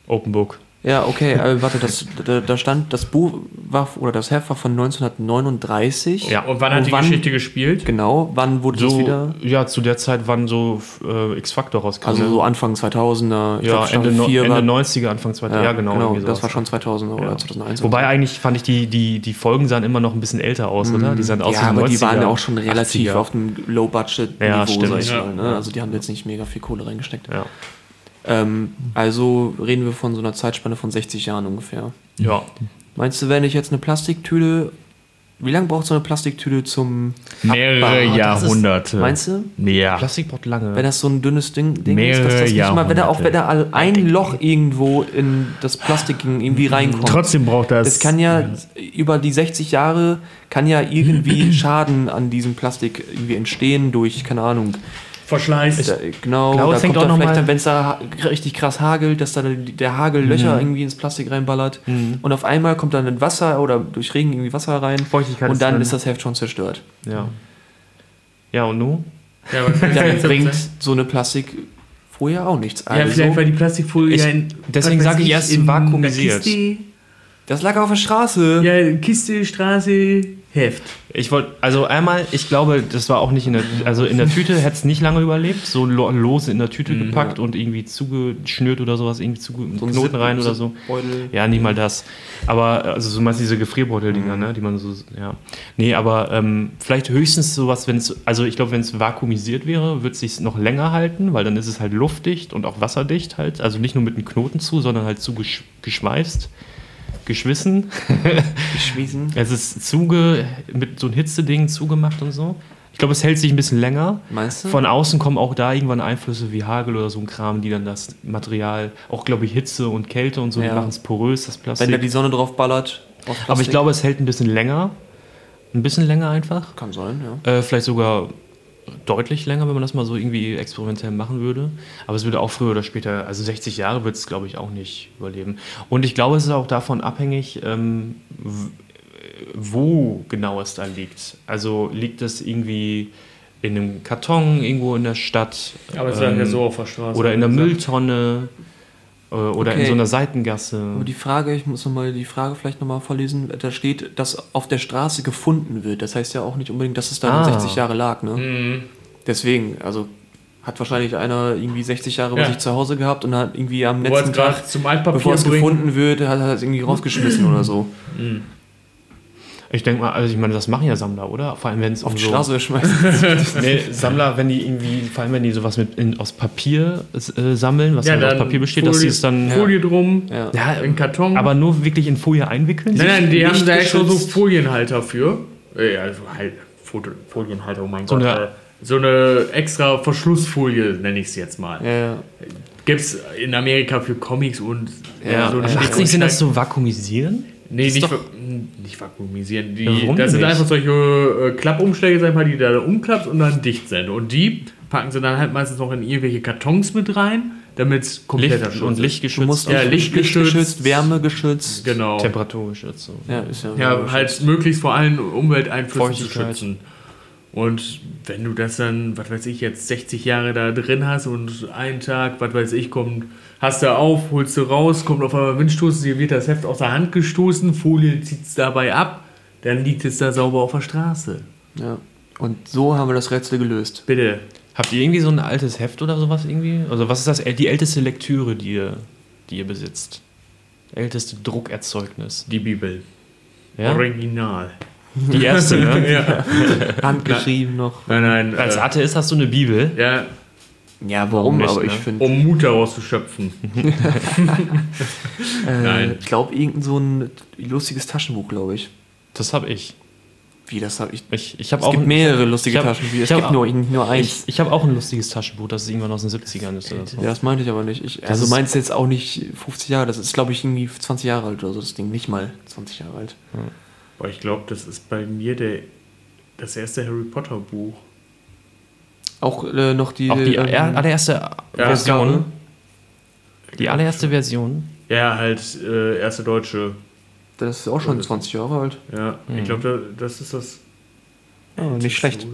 Open Book. Ja, okay, äh, warte, das, da, da stand, das Buch war, oder das Heft war von 1939. Ja. Und wann hat die wann- Geschichte gespielt? Genau, wann wurde das So, wieder? ja, zu der Zeit, wann so äh, X-Factor rauskam. Also ne? so Anfang 2000er. Ich ja, glaub, Ende, no, 4 Ende war, 90er, Anfang 2000er. Ja, genau. irgendwie das sowas. war schon 2000 oder 2001. Wobei eigentlich fand ich, die, die, die Folgen sahen immer noch ein bisschen älter aus, oder? Die sahen aus ja, wie aber die 90er, waren ja auch schon relativ 80er. auf einem Low-Budget-Niveau, Ja, stimmt. sag ich Ja. mal. Ne? Also die haben jetzt nicht mega viel Kohle reingesteckt. Ja. Ähm, also reden wir von so einer Zeitspanne von 60 Jahren ungefähr. ja. Meinst du, wenn ich jetzt eine Plastiktüte, wie lange braucht so eine Plastiktüte zum Mehrere Abbau? Jahrhunderte. Meinst du? Ja. Plastik braucht lange. Wenn das so ein dünnes Ding, Ding ist, Mehrere dass das nicht mal, wenn er auch wenn all- ein Loch irgendwo in das Plastik irgendwie reinkommt. Trotzdem braucht das. Das kann ja über die 60 Jahre kann ja irgendwie Schaden an diesem Plastik irgendwie entstehen durch, keine Ahnung. Verschleiß. Da, genau, glaube, da kommt auch da noch vielleicht, dann, wenn es da richtig krass hagelt, dass da der Hagel Löcher irgendwie ins Plastik reinballert und auf einmal kommt dann ein Wasser oder durch Regen irgendwie Wasser rein Feuchtigkeit und ist dann ist das Heft schon zerstört. ja. Ja, und nun? Ja, Dann das bringt so eine Plastikfolie auch nichts. Ja, Also, vielleicht war die Plastikfolie Ich- ja in. deswegen sage ich erst vakuumisiert. Kiste. das lag auf der Straße. Ja, Kiste, Straße, Heft. Ich wollte, also einmal, ich glaube, das war auch nicht in der, also in der Tüte hätte es nicht lange überlebt, so lo- lose in der Tüte gepackt und irgendwie zugeschnürt oder sowas, irgendwie zuge Mhm. So Knoten Zip- rein oder so. Beutel. Ja, nicht mal das. Aber, also so meinst du diese Gefrierbeutel-Dinger, Mhm. ne, die man so, ja. Nee, aber ähm, vielleicht höchstens sowas, wenn es, also ich glaube, wenn es vakuumisiert wäre, wird es sich noch länger halten, weil dann ist es halt luftdicht und auch wasserdicht halt. Also nicht nur mit einem Knoten zu, sondern halt zu gesch geschwissen. Geschmissen. Es ist zuge, mit so einem Hitzeding zugemacht und so. Ich glaube, es hält sich ein bisschen länger. Meinst du? Von außen kommen auch da irgendwann Einflüsse wie Hagel oder so ein Kram, die dann das Material, auch glaube ich Hitze und Kälte und so, Ja. die machen es porös, das Wenn Plastik. da die Sonne drauf ballert. Aber ich glaube, es hält ein bisschen länger. Ein bisschen länger einfach. Kann sein, ja. Äh, vielleicht sogar deutlich länger, wenn man das mal so irgendwie experimentell machen würde. Aber es würde auch früher oder später, also 60 Jahre wird es, glaube ich, auch nicht überleben. Und ich glaube, es ist auch davon abhängig, ähm, wo genau es da liegt. Also liegt es irgendwie in einem Karton irgendwo in der Stadt Aber es ähm, lag ja so auf der Straße. oder in der Mülltonne äh, oder in Okay. so einer Seitengasse. Aber die Frage, ich muss nochmal die Frage vielleicht nochmal vorlesen. Da steht, dass auf der Straße gefunden wird. Das heißt ja auch nicht unbedingt, dass es da Ah. 60 Jahre lag, ne? Mhm. Deswegen, also hat wahrscheinlich einer irgendwie 60 Jahre bei Ja. sich zu Hause gehabt und hat irgendwie am letzten Tag, zum Altpapier bevor es bringen. gefunden wird, hat er es irgendwie rausgeschmissen oder so. Ich denke mal, also ich meine, das machen ja Sammler, oder? Vor allem wenn es Auf um die so Straße schmeißen. Nee, Sammler, wenn die irgendwie, vor allem wenn die sowas mit in, aus Papier äh, sammeln, was Ja, halt aus dann Papier besteht, dass Folie, sie es dann. Folie drum, Ja. Ja, in Karton. aber nur wirklich in Folie einwickeln? nein, nein, die haben da extra so. Folienhalter für. Äh, also halt, Foto- Folienhalter, oh mein So Gott. eine- äh, so eine extra Verschlussfolie, nenne ich es jetzt mal. Ja, ja. Gibt es in Amerika für Comics und Ja, so eine ja. Macht es nicht Sinn, das zu vakuumisieren? Nee, ist nicht, nicht vakuumisieren. Die, Ja, warum das sind nicht? einfach solche äh, Klappumschläge, sag ich mal, die da umklappst und dann dicht sind. Und die packen sie dann halt meistens noch in irgendwelche Kartons mit rein, damit es kompletter Licht Schutz und ist. Lichtgeschützt. Du musst Ja, lichtgeschützt. lichtgeschützt, wärmegeschützt. Genau. Temperaturgeschützt. So. Ja, ist ja. Ja, halt möglichst vor allen Umwelteinflüssen zu schützen. Und wenn du das dann, was weiß ich, jetzt 60 Jahre da drin hast und einen Tag, was weiß ich, kommt, hast du auf, holst du raus, kommt auf einmal Windstoß, dir wird das Heft aus der Hand gestoßen, Folie zieht es dabei ab, dann liegt es da sauber auf der Straße. ja. Und so haben wir das Rätsel gelöst. Bitte. Habt ihr irgendwie so ein altes Heft oder sowas irgendwie? Also was ist das, die älteste Lektüre, die ihr, die ihr besitzt? Älteste Druckerzeugnis. Die Bibel. Ja? Original. Die erste, ne? ja. Handgeschrieben noch. Nein, nein. Als äh, Atheist hast du eine Bibel. ja, Ja, warum? nicht, aber ne? ich finde. um Mut daraus zu schöpfen. Äh, Nein. Ich glaube, irgendein so ein lustiges Taschenbuch, glaube ich. Das habe ich. Wie das hab ich. Ich, ich habe Es auch gibt ein- mehrere lustige hab- Taschenbücher. Es ich hab gibt nur, nur eins. Ich, ich habe auch ein lustiges Taschenbuch, das ist irgendwann aus den 70ern ist oder so. ja, das meinte ich aber nicht. Ich, also ist- meins jetzt auch nicht 50 Jahre. Das ist, glaube ich, irgendwie 20 Jahre alt oder so. Das Ding nicht mal 20 Jahre alt. Boah, ich glaube, das ist bei mir der, das erste Harry Potter Buch. Auch äh, noch die. Auch die ähm, er- allererste Version. Die allererste Version. Ja, halt äh, erste deutsche. das ist auch schon 20 Jahre alt. Ja, Mhm. ich glaube, da, das ist das. Ja, nicht schlecht.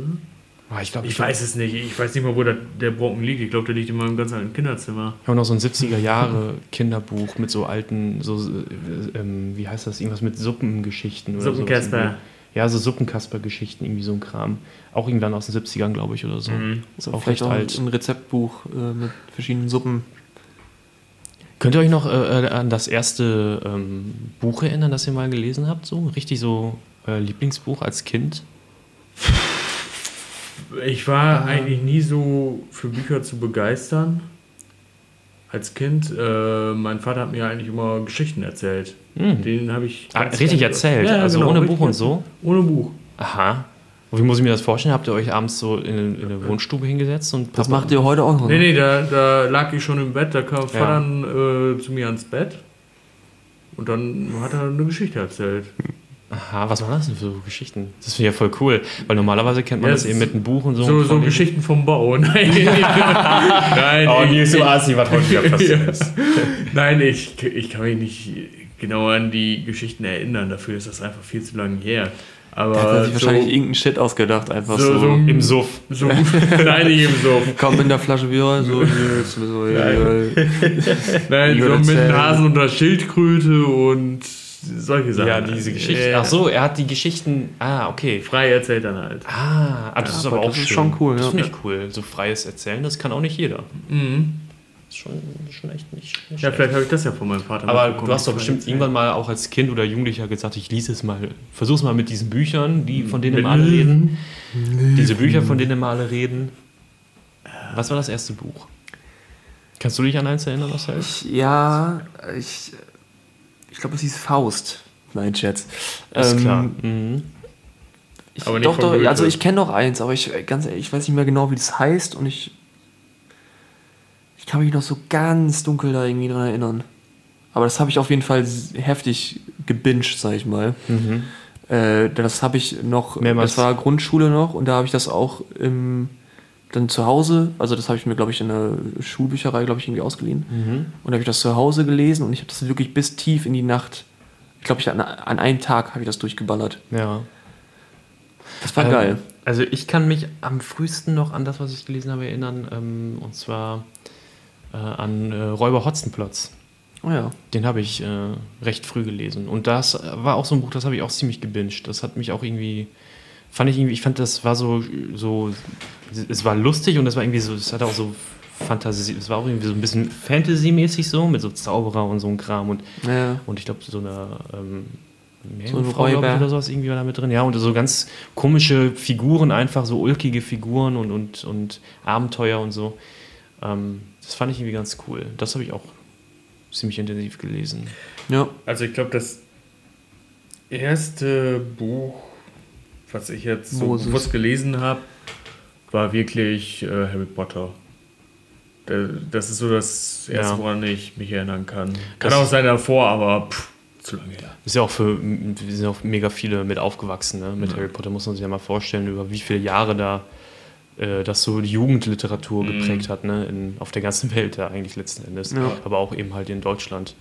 Ah, ich glaube, Ich weiß es nicht. Ich weiß nicht mal, wo der, der Brocken liegt. Ich glaube, der liegt in meinem ganz alten Kinderzimmer. Ich habe noch so ein 70er Jahre Kinderbuch mit so alten, so, äh, ähm, wie heißt das, irgendwas mit Suppengeschichten oder Suppenkasper. sowas. Ja, so Suppenkasper-Geschichten, irgendwie so ein Kram. Auch irgendwann aus den 70ern, glaube ich, oder so. Mhm. Ist auch Vielleicht recht auch alt. ein Rezeptbuch äh, mit verschiedenen Suppen. Könnt ihr euch noch äh, äh, an das erste ähm, Buch erinnern, das ihr mal gelesen habt? So richtig so äh, Lieblingsbuch als Kind? Ich war eigentlich nie so für Bücher zu begeistern. Als Kind. Äh, mein Vater hat mir eigentlich immer Geschichten erzählt. Hm. Den habe ich. Ah, richtig erzählt, Ja, also genau, ohne Buch und so? Ohne Buch. Aha. Und wie muss ich mir das vorstellen? Habt ihr euch abends so in, in eine Wohnstube hingesetzt und Das macht ihr heute auch noch. Nee, ne? nee, da, da lag ich schon im Bett, da kam Ja. Vater dann, äh, zu mir ans Bett. Und dann hat er eine Geschichte erzählt. Aha, was waren das denn für so Geschichten? Das finde ich ja voll cool, weil normalerweise kennt man Ja, das eben mit einem Buch und so. So, so Geschichten vom Bau. Nein, Nein, Oh, ich, nie so assi, was heute wieder passiert ist. Nein, ich, ich kann mich nicht genau an die Geschichten erinnern. Dafür ist das einfach viel zu lange her. Aber Da hat sich so, wahrscheinlich irgendeinen Shit ausgedacht, einfach so, so. so Im Suff. So, nein, nicht im Suff. Komm in der Flasche Bier, so, so, ja, ja. Nein, so mit. Hasen und der Schildkröte und solche Sachen. Ja, diese Geschichten. Ja. Ach so, er hat die Geschichten. Ah, okay. Frei erzählt dann halt. Ah, ah, das ist aber aber auch das ist schön. schon cool, Das ja. finde ich cool. So freies Erzählen, das kann auch nicht jeder. Mhm. Das ist schon, schon echt nicht, nicht Ja, schlecht. vielleicht habe ich das ja von meinem Vater Aber du hast doch bestimmt irgendwann mal auch als Kind oder Jugendlicher gesagt, ich lese es mal, versuch's mal mit diesen Büchern, die von denen Mit immer alle Löwen. reden. Diese Bücher, von denen immer alle reden. Was war das erste Buch? Kannst du dich an eins erinnern, Marcel? Ich, ja, ich, ich glaube, es hieß Faust. Nein, Scherz. Ist Ähm, klar. Mhm. Ich, Aber nicht doch, doch, also ich kenne noch eins, aber ich ganz ehrlich, ich weiß nicht mehr genau, wie das heißt und ich ich kann mich noch so ganz dunkel da irgendwie dran erinnern. Aber das habe ich auf jeden Fall heftig gebinged, sag ich mal. Mhm. Äh, das habe ich noch, Mehrmals. das war Grundschule noch und da habe ich das auch im, dann zu Hause, also das habe ich mir, glaube ich, in der Schulbücherei, glaube ich, irgendwie ausgeliehen. Mhm. Und da habe ich das zu Hause gelesen und ich habe das wirklich bis tief in die Nacht, ich glaube, ich an, an einem Tag habe ich das durchgeballert. Ja. Das war Ähm, geil. Also ich kann mich am frühesten noch an das, was ich gelesen habe, erinnern. Ähm, und zwar äh, an äh, Räuber Hotzenplotz. Oh ja. Den habe ich äh, recht früh gelesen. Und das war auch so ein Buch, das habe ich auch ziemlich gebinged. Das hat mich auch irgendwie, fand ich irgendwie, ich fand, das war so, so es war lustig und es war irgendwie so, es hatte auch so Fantasie, es war auch irgendwie so ein bisschen Fantasy-mäßig so, mit so Zauberer und so ein Kram und, Ja. und ich glaube, so eine ähm, So ein Meerjungfrau, glaub ich, oder sowas irgendwie war da mit drin. Ja, und so ganz komische Figuren, einfach so ulkige Figuren und, und, und Abenteuer und so. Ähm, das fand ich irgendwie ganz cool. Das habe ich auch ziemlich intensiv gelesen. Ja. Also ich glaube, das erste Buch, was ich jetzt so Moses. bewusst gelesen habe, war wirklich äh, Harry Potter. Da- Das ist so das erste, Ja. woran ich mich erinnern kann. Kann Das- auch sein davor, aber pff, zu lange her. Ist ja auch für, wir sind auch mega viele mit aufgewachsen, ne? Mit Harry Potter muss man sich ja mal vorstellen, über wie viele Jahre da äh, das so die Jugendliteratur geprägt hat, ne? In, auf der ganzen Welt ja eigentlich letzten Endes. Ja. Aber auch eben halt in Deutschland.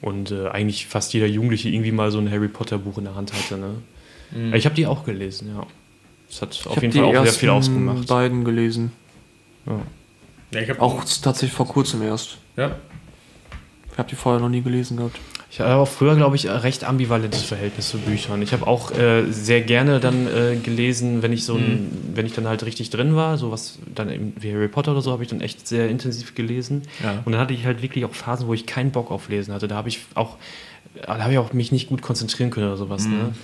Und äh, eigentlich fast jeder Jugendliche irgendwie mal so ein Harry Potter Buch in der Hand hatte, ne? Ich habe die auch gelesen, ja. Das hat Ich auf habe jeden Fall auch sehr viel ausgemacht. beiden gelesen. Ja. Ja, ich Auch tatsächlich vor kurzem erst. ja. Ich habe die vorher noch nie gelesen gehabt. Ich hatte auch früher, glaube ich, ein recht ambivalentes Verhältnis zu Büchern. Ich habe auch äh, sehr gerne dann äh, gelesen, wenn ich so ein, wenn ich dann halt richtig drin war, sowas dann eben wie Harry Potter oder so, habe ich dann echt sehr intensiv gelesen. Ja. Und dann hatte ich halt wirklich auch Phasen, wo ich keinen Bock auf Lesen hatte. Da habe ich auch, da habe ich auch mich nicht gut konzentrieren können oder sowas. Ne?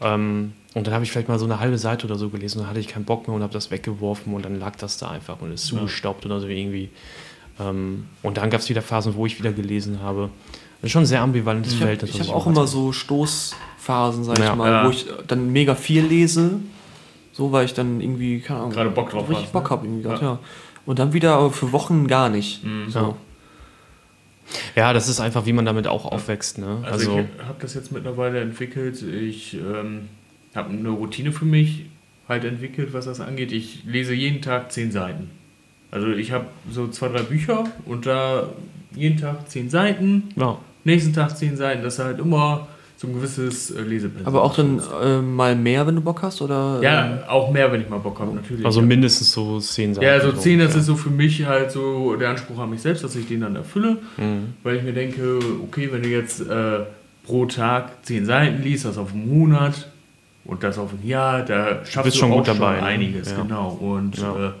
Ähm, und dann habe ich vielleicht mal so eine halbe Seite oder so gelesen und dann hatte ich keinen Bock mehr und habe das weggeworfen und dann lag das da einfach und ist zugestaubt oder so irgendwie. Ähm, und dann gab es wieder Phasen, wo ich wieder gelesen habe. Das ist schon ein sehr ambivalentes Ich habe Verhältnis. hab ich auch hatte. immer so Stoßphasen, sag Ja. ich mal, Ja. wo ich dann mega viel lese, so weil ich dann irgendwie, keine Ahnung, Gerade Bock drauf richtig hast, Bock ne? habe irgendwie grad, Ja. ja. Und dann wieder aber für Wochen gar nicht. So. Ja. Das ist einfach, wie man damit auch aufwächst. Ne? Also, Also, ich habe das jetzt mittlerweile entwickelt. Ich ähm, habe eine Routine für mich halt entwickelt, was das angeht. Ich lese jeden Tag zehn Seiten. Also ich habe so zwei, drei Bücher und da jeden Tag zehn Seiten, ja. nächsten Tag zehn Seiten. Das ist halt immer so ein gewisses äh, Lesepensum. Aber auch dann äh, mal mehr, wenn du Bock hast? Oder, Ja, auch mehr, wenn ich mal Bock habe, natürlich. also mindestens so zehn Seiten. Ja, so 10, das ja. ist so für mich halt so der Anspruch an mich selbst, dass ich den dann erfülle. Mhm. Weil ich mir denke, okay, wenn du jetzt äh, pro Tag 10 Seiten liest, das auf einen Monat und das auf ein Jahr, da schaffst du schon auch gut dabei, schon ne? einiges, Ja. genau. Und Ja. äh,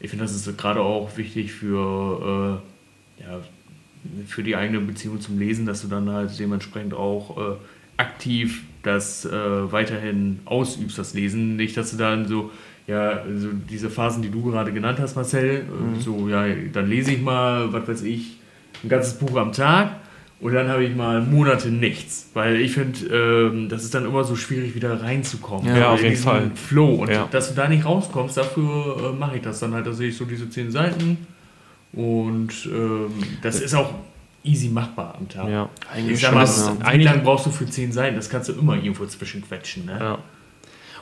ich finde, das ist gerade auch wichtig für, äh, ja, für die eigene Beziehung zum Lesen, dass du dann halt dementsprechend auch äh, aktiv das äh, weiterhin ausübst, das Lesen. Nicht, dass du dann so, ja, so diese Phasen, die du gerade genannt hast, Marcel, Mhm. äh, so, ja, dann lese ich mal, was weiß ich, ein ganzes Buch am Tag und dann habe ich mal Monate nichts. Weil ich finde, ähm, das ist dann immer so schwierig, wieder reinzukommen. Ja, Weil auf jeden Fall. Flow. Und Ja. dass du da nicht rauskommst, dafür äh, mache ich das dann halt, dass ich so diese zehn Seiten und ähm, das ist auch easy machbar am Tag. Ja. Eigentlich Ich sag schon, mal, ja. wie Eigentlich- lange brauchst du für 10 Seiten? Das kannst du immer irgendwo zwischenquetschen. Ne? Ja.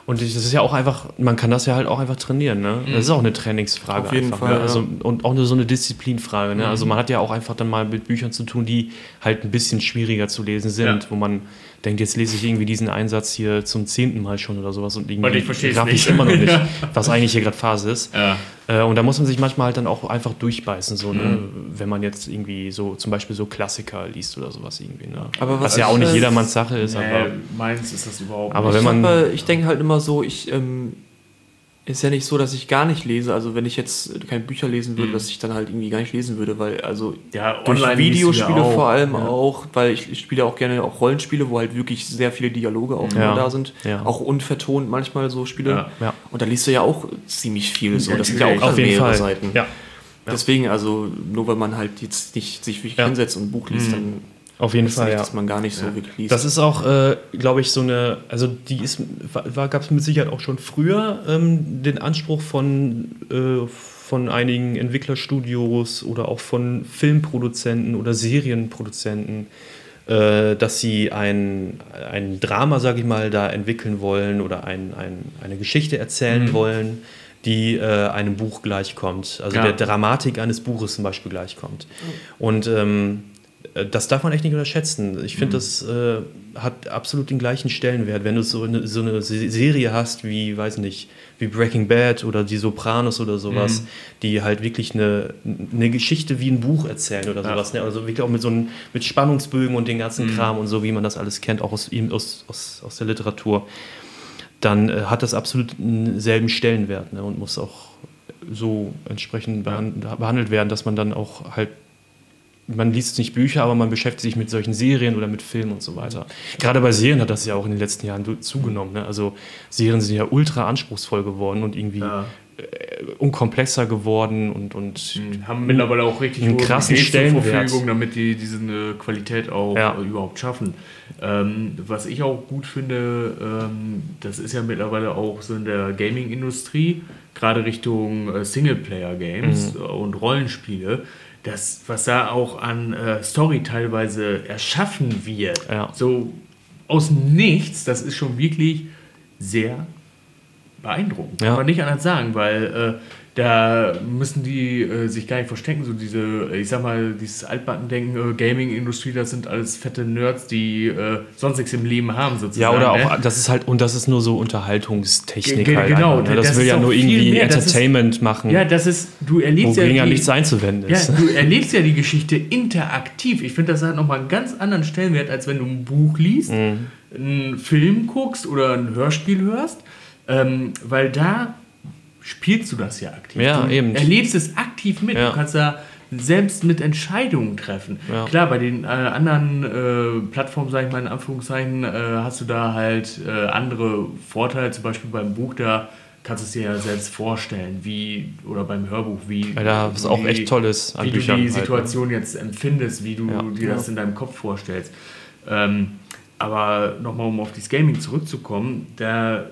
Und das ist ja auch einfach, man kann das ja halt auch einfach trainieren, ne? Das ist auch eine Trainingsfrage. Auf jeden einfach, Fall, ne? ja. also, Und auch eine, so eine Disziplinfrage, ne? Also man hat ja auch einfach dann mal mit Büchern zu tun, die halt ein bisschen schwieriger zu lesen sind, Ja. wo man denkt, jetzt lese ich irgendwie diesen Einsatz hier zum zehnten Mal schon oder sowas und Und irgendwie ich raff ich nicht. immer noch nicht, Ja. was eigentlich hier gerade Phase ist. Ja. Äh, und da muss man sich manchmal halt dann auch einfach durchbeißen, so, ne? Mhm. wenn man jetzt irgendwie so zum Beispiel so Klassiker liest oder sowas irgendwie. Ne? Aber was was ja auch nicht ist- jedermanns Sache ist, Nee, aber meins ist das überhaupt Aber nicht. wenn man- ich, hab, äh, ich denke halt immer so, ich ähm, ist ja nicht so, dass ich gar nicht lese. Also wenn ich jetzt keine Bücher lesen würde, dass ich dann halt irgendwie gar nicht lesen würde, weil also Ja, durch Videospiele auch, vor allem ja. auch, weil ich, ich spiele auch gerne auch Rollenspiele, wo halt wirklich sehr viele Dialoge auch Ja. immer da sind, Ja. auch unvertont manchmal so Spiele. Ja. Ja. Und da liest du ja auch ziemlich viel so. Das sind ja auch auf jeden mehrere Fall. Seiten. Ja. Deswegen, also nur weil man halt jetzt nicht sich wirklich Ja. hinsetzt und ein Buch liest, dann Auf jeden ist Fall, nicht, ja. dass man gar nicht so wirklich liest. Das ist auch, äh, glaube ich, so eine, also die ist, war, gab es mit Sicherheit auch schon früher ähm, den Anspruch von, äh, von einigen Entwicklerstudios oder auch von Filmproduzenten oder Serienproduzenten, äh, dass sie ein, ein Drama, sage ich mal, da entwickeln wollen oder ein, ein, eine Geschichte erzählen wollen, die äh, einem Buch gleichkommt. Also Ja. der Dramatik eines Buches zum Beispiel gleichkommt. Und ähm, äh, das darf man echt nicht unterschätzen. Ich finde, das äh, hat absolut den gleichen Stellenwert. Wenn du so eine, so eine Se- Serie hast wie, weiß nicht, wie Breaking Bad oder Die Sopranos oder sowas, die halt wirklich eine, eine Geschichte wie ein Buch erzählen oder sowas. Ne? Also wirklich auch mit so einem, mit Spannungsbögen und den ganzen Kram und so, wie man das alles kennt, auch aus, aus, aus, aus der Literatur, dann äh, hat das absolut einen selben Stellenwert ne? und muss auch so entsprechend behand behandelt werden, dass man dann auch halt man liest nicht Bücher, aber man beschäftigt sich mit solchen Serien oder mit Filmen und so weiter. Gerade bei Serien hat das ja auch in den letzten Jahren zugenommen. Ne? Also Serien sind ja ultra anspruchsvoll geworden und irgendwie Ja. äh, unkomplexer geworden und, und haben mittlerweile auch richtig einen krassen Stellenwert. Verfügung, damit die diese äh, Qualität auch Ja. überhaupt schaffen. Ähm, was ich auch gut finde, ähm, das ist ja mittlerweile auch so in der Gaming-Industrie, gerade Richtung äh, Singleplayer-Games Mhm. und Rollenspiele, das, was da auch an äh, Story teilweise erschaffen wird, Ja. so aus Nichts, das ist schon wirklich sehr beeindruckend. Kann Ja. man nicht anders sagen, weil äh, da müssen die äh, sich gar nicht verstecken. So diese, ich sag mal, dieses Altbackendenken, äh, Gaming-Industrie, das sind alles fette Nerds, die äh, sonst nichts im Leben haben, ja, sozusagen. oder ne? auch, das ist halt, und das ist nur so Unterhaltungstechnik Ge- halt. genau, einfach, ne? Das, das will ja nur irgendwie mehr, das ist- Entertainment machen, Ja, das ist, du erlebst ja, die, nichts einzuwenden ja, ist. du erlebst ja die Geschichte interaktiv. Ich finde, das hat nochmal einen ganz anderen Stellenwert, als wenn du ein Buch liest, Mhm. einen Film guckst oder ein Hörspiel hörst, ähm, weil da spielst du das ja aktiv. Ja, du eben. erlebst es aktiv mit. Ja. Du kannst da selbst mit Entscheidungen treffen. Ja. Klar, bei den äh, anderen äh, Plattformen, sage ich mal in Anführungszeichen, äh, hast du da halt äh, andere Vorteile. Zum Beispiel beim Buch, da kannst du es dir ja selbst vorstellen, wie, oder beim Hörbuch, wie. Ja, da ist du auch die- echt Tolles an Wie du Büchern die halt, ne? Situation jetzt empfindest, wie du Ja. dir das in deinem Kopf vorstellst. Ähm, aber nochmal, um auf das Gaming zurückzukommen, da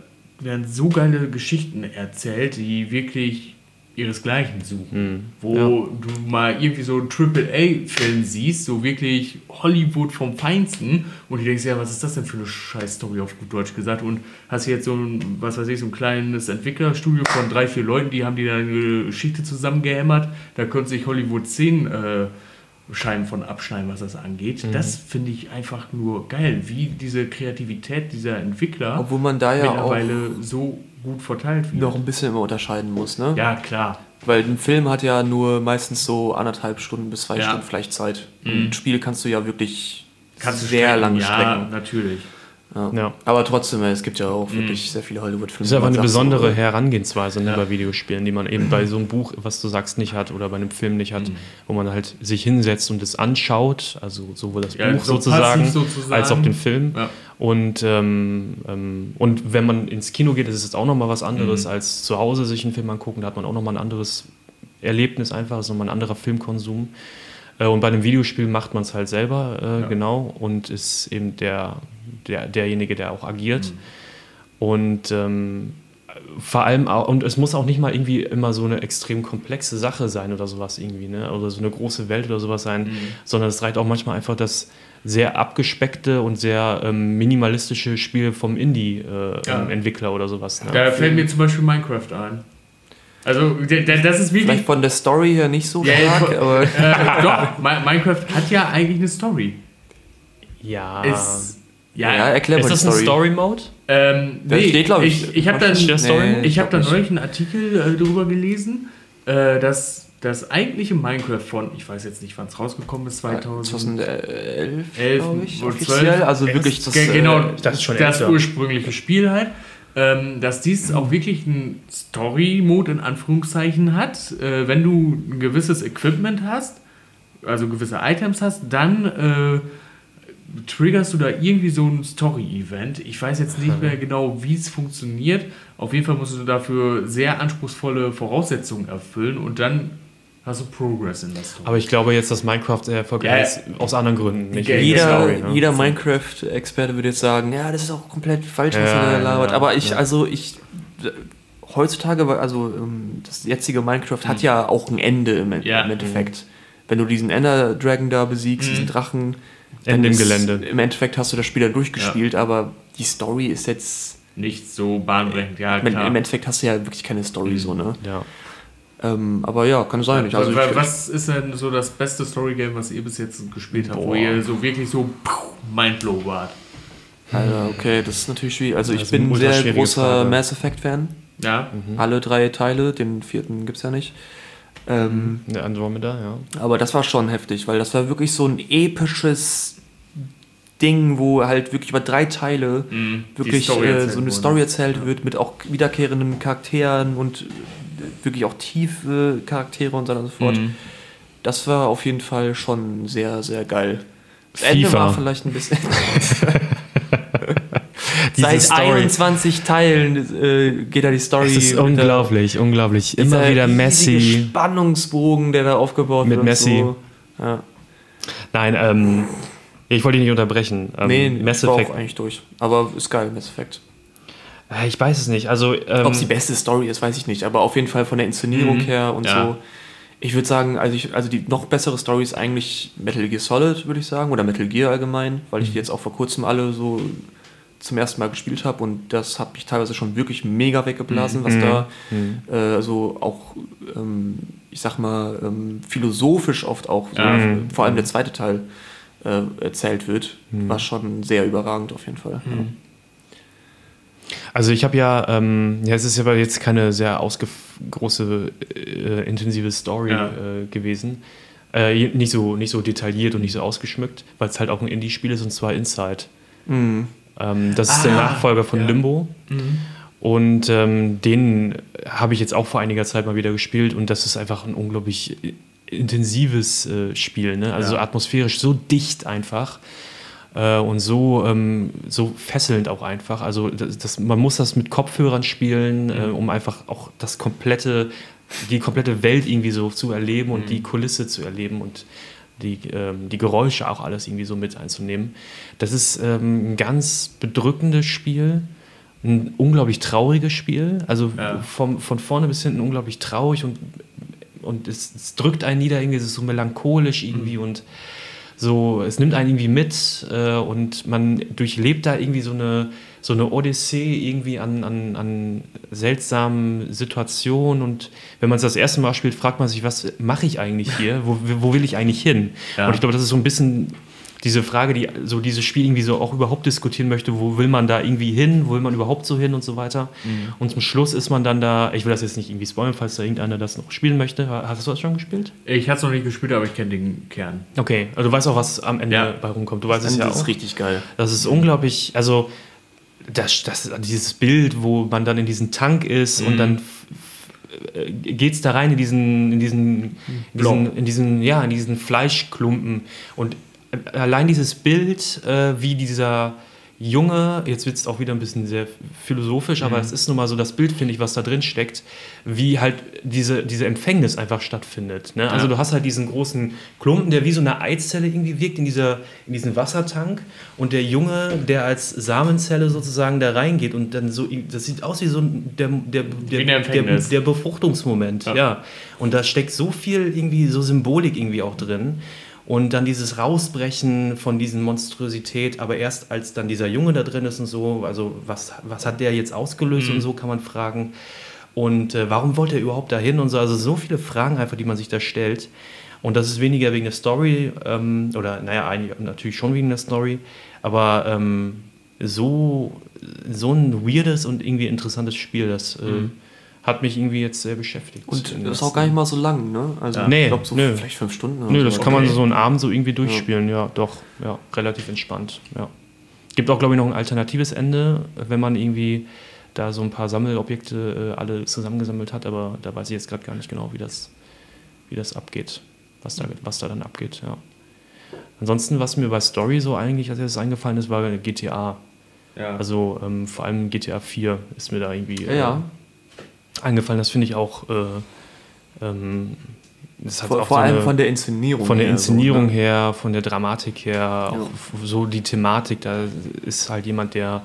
werden so geile Geschichten erzählt, die wirklich ihresgleichen suchen. Wo du mal irgendwie so einen Triple-A-Film siehst, so wirklich Hollywood vom Feinsten und du denkst, ja, was ist das denn für eine Scheiß-Story auf gut Deutsch gesagt? Und hast jetzt so ein, was weiß ich, so ein kleines Entwicklerstudio von drei, vier Leuten, die haben die da eine Geschichte zusammengehämmert. Da könnte sich Hollywood 10 äh, Scheiben von abschneiden, was das angeht. Das finde ich einfach nur geil, wie diese Kreativität dieser Entwickler Obwohl man da ja auch mittlerweile so gut verteilt wird. noch ein bisschen immer unterscheiden muss, ne? Ja, klar. Weil ein Film hat ja nur meistens so anderthalb Stunden bis zwei Ja. Stunden vielleicht Zeit. Mhm. Ein Spiel kannst du ja wirklich Kannst sehr strecken? lange ja, strecken. natürlich. Ja. Ja. Aber trotzdem, es gibt ja auch wirklich sehr viele Hollywood-Filme. Das ist aber eine so, besondere äh, Herangehensweise ne, Ja. bei Videospielen, die man eben bei so einem Buch, was du sagst, nicht hat oder bei einem Film nicht Mhm. hat, wo man halt sich hinsetzt und es anschaut, also sowohl das Ja, Buch so sozusagen, sozusagen. als auch den Film. Ja. Und, ähm, ähm, und wenn man ins Kino geht, ist es jetzt auch nochmal was anderes, Mhm. als zu Hause sich einen Film angucken. Da hat man auch nochmal ein anderes Erlebnis einfach, ist nochmal ein anderer Filmkonsum. Äh, Und bei einem Videospiel macht man es halt selber, äh, Ja. genau, und ist eben der, der, derjenige, der auch agiert. Mhm. Und ähm, vor allem auch, und es muss auch nicht mal irgendwie immer so eine extrem komplexe Sache sein oder sowas irgendwie, ne? Oder so eine große Welt oder sowas sein, Mhm. sondern es reicht auch manchmal einfach das sehr abgespeckte und sehr ähm, minimalistische Spiel vom Ja. Indie-Entwickler oder sowas. Ne? Da fällt mir zum Beispiel Minecraft ein. Also, das ist wirklich. Vielleicht von der Story her nicht so Ja, stark, ja, aber äh, doch, Mi- Minecraft hat ja eigentlich eine Story. Ja. Ist, ja, ja, erklär ist mal die das ein Story. Story-Mode? Ähm, Da steht, glaub ich, ich, ich habe da, steht da Story? Nee, ich hab da glaub nicht. neulich einen Artikel äh, darüber gelesen, äh, dass das eigentliche Minecraft von, ich weiß jetzt nicht, wann es rausgekommen ist, 2000. 2011, 11 glaube ich, offiziell. 12. Also wirklich das, Ge- genau, das ist schon das ursprüngliche Spiel halt. Ähm, dass dies auch wirklich einen Story-Mode in Anführungszeichen hat. Äh, wenn du ein gewisses Equipment hast, also gewisse Items hast, dann äh, triggerst du da irgendwie so ein Story-Event. Ich weiß jetzt nicht mehr genau, wie es funktioniert. Auf jeden Fall musst du dafür sehr anspruchsvolle Voraussetzungen erfüllen und dann du Progress in Story. Aber ich glaube jetzt, dass Minecraft sehr erfolgreich Ja, ist, aus anderen Gründen. Nicht Ja, jeder, Story, ne? jeder Minecraft-Experte würde jetzt sagen, ja, das ist auch komplett falsch, was Ja, er da labert. ja, Aber ich, ja. also ich, heutzutage, war- also ähm, das jetzige Minecraft Hm. hat ja auch ein Ende im, En- Ja. im Endeffekt. Wenn du diesen Ender Dragon da besiegst, diesen Drachen, Hm. Ende im Gelände. Im Endeffekt hast du das Spiel dann durchgespielt, aber die Story ist jetzt. Nicht so bahnbrechend, ja Im, klar. Im Endeffekt hast du ja wirklich keine Story so, ne? Ja. Ähm, aber ja, kann sein. Ich, also was, ich, was ist denn so das beste Story-Game, was ihr bis jetzt gespielt habt, wo Boah. ihr so wirklich so mindblow wart? Alter, okay, das ist natürlich schwierig. Also ich eine bin ein sehr großer Frage. Mass Effect-Fan. Ja? Alle drei Teile, den vierten gibt es ja nicht. Ähm, Der Andromeda, ja. Aber das war schon heftig, weil das war wirklich so ein episches Ding, wo halt wirklich über drei Teile Mhm. Wirklich äh, so eine. Story erzählt wird mit auch wiederkehrenden Charakteren und wirklich auch tiefe Charaktere und so weiter und so fort. Mhm. Das war auf jeden Fall schon sehr, sehr geil. Das Ende war vielleicht ein bisschen. Seit Story. 21 Teilen äh, geht da die Story. Es ist mit der- unglaublich, unglaublich. Immer wieder Messi. Spannungsbogen, der da aufgebaut Mit wird. und Messi. So. Ja. Nein, ähm, ich wollte dich nicht unterbrechen. Ähm, nee, Mass ich war Effect. auch eigentlich durch. Aber ist geil, Mass Effect. Äh, Ich weiß es nicht. Also, ähm, Ob es die beste Story ist, weiß ich nicht. Aber auf jeden Fall von der Inszenierung Mhm. her und Ja. so. Ich würde sagen, also, ich, also die noch bessere Story ist eigentlich Metal Gear Solid, würde ich sagen. Oder Metal Gear allgemein, weil ich Mhm. die jetzt auch vor kurzem alle so zum ersten Mal gespielt habe. Und das hat mich teilweise schon wirklich mega weggeblasen, was Mhm. da Mhm. äh, so auch, ähm, ich sag mal, ähm, philosophisch oft auch, so, Ja. Mhm. vor allem der zweite Teil äh, erzählt wird, war schon sehr überragend auf jeden Fall. Ja. Also ich habe ja, ähm, ja, es ist aber jetzt keine sehr große, äh, intensive Story Ja. äh, gewesen. Äh, nicht, so, nicht so detailliert und nicht so ausgeschmückt, weil es halt auch ein Indie-Spiel ist und zwar Inside. Mhm. Ähm, das ist der Ah, Nachfolger von ja. Limbo. Und ähm, den habe ich jetzt auch vor einiger Zeit mal wieder gespielt und das ist einfach ein unglaublich intensives äh, Spiel. Ne? Also Ja. atmosphärisch so dicht einfach. Äh, und so, ähm, so fesselnd auch einfach. Also das, das, man muss das mit Kopfhörern spielen, mhm. äh, um einfach auch das komplette, die komplette Welt irgendwie so zu erleben und mhm. die Kulisse zu erleben und die, ähm, die Geräusche auch alles irgendwie so mit einzunehmen. Das ist ähm, ein ganz bedrückendes Spiel, ein unglaublich trauriges Spiel. Also ja. vom, von vorne bis hinten unglaublich traurig und, und es, es drückt einen nieder, irgendwie, es ist so melancholisch irgendwie mhm. und so, es nimmt einen irgendwie mit äh, und man durchlebt da irgendwie so eine, so eine Odyssee irgendwie an, an, an seltsamen Situationen und wenn man es das erste Mal spielt, fragt man sich, was mache ich eigentlich hier? Wo, wo will ich eigentlich hin? Ja. Und ich glaube, das ist so ein bisschen diese Frage, die so dieses Spiel irgendwie so auch überhaupt diskutieren möchte, wo will man da irgendwie hin, wo will man überhaupt so hin und so weiter. Mhm. Und zum Schluss ist man dann da, ich will das jetzt nicht irgendwie spoilern, falls da irgendeiner das noch spielen möchte. Hast du das schon gespielt? Ich habe es noch nicht gespielt, aber ich kenne den Kern. Okay, also du weißt auch, was am Ende ja. bei rumkommt. Du weißt das es ja auch. Das ist richtig geil. Das ist unglaublich, also das, das, dieses Bild, wo man dann in diesem Tank ist mhm. und dann geht es da rein in diesen, in diesen, in diesen, in diesen, ja, in diesen Fleischklumpen und allein dieses Bild, äh, wie dieser Junge, jetzt wird es auch wieder ein bisschen sehr philosophisch, mhm. aber es ist nun mal so das Bild, finde ich, was da drin steckt, wie halt diese, diese Empfängnis einfach stattfindet. Ne? Also ja. du hast halt diesen großen Klumpen, der wie so eine Eizelle irgendwie wirkt in, dieser, in diesem Wassertank und der Junge, der als Samenzelle sozusagen da reingeht und dann so, das sieht aus wie so ein, der, der, der, der, der Befruchtungsmoment, ja. ja. Und da steckt so viel irgendwie, so Symbolik irgendwie auch drin. Und dann dieses Rausbrechen von diesen Monstrosität, aber erst als dann dieser Junge da drin ist und so, also was, was hat der jetzt ausgelöst mhm. und so kann man fragen. Und äh, warum wollte er überhaupt dahin und so? Also so viele Fragen einfach, die man sich da stellt. Und das ist weniger wegen der Story, ähm, oder naja, eigentlich natürlich schon wegen der Story, aber ähm, so, so ein weirdes und irgendwie interessantes Spiel, das äh, mhm hat mich irgendwie jetzt sehr beschäftigt. Und das ist auch gar nicht mal so lang, ne? Also ja. nee, ich glaube so nö. vielleicht fünf Stunden. Nö, so. das kann okay. man so einen Abend so irgendwie durchspielen, ja, ja doch, ja, relativ entspannt, ja. Gibt auch, glaube ich, noch ein alternatives Ende, wenn man irgendwie da so ein paar Sammelobjekte äh, alle zusammengesammelt hat, aber da weiß ich jetzt gerade gar nicht genau, wie das, wie das abgeht, was da, was da dann abgeht, ja. Ansonsten, was mir bei Story so eigentlich als erstes eingefallen ist, war GTA. Ja. Also ähm, vor allem GTA 4 ist mir da irgendwie ja, ja. Eingefallen. Das finde ich auch. Äh, ähm, das vor, auch vor so allem eine, von der Inszenierung Von der her Inszenierung so, ne? her, von der Dramatik her, ja. auch so die Thematik. Da ist halt jemand, der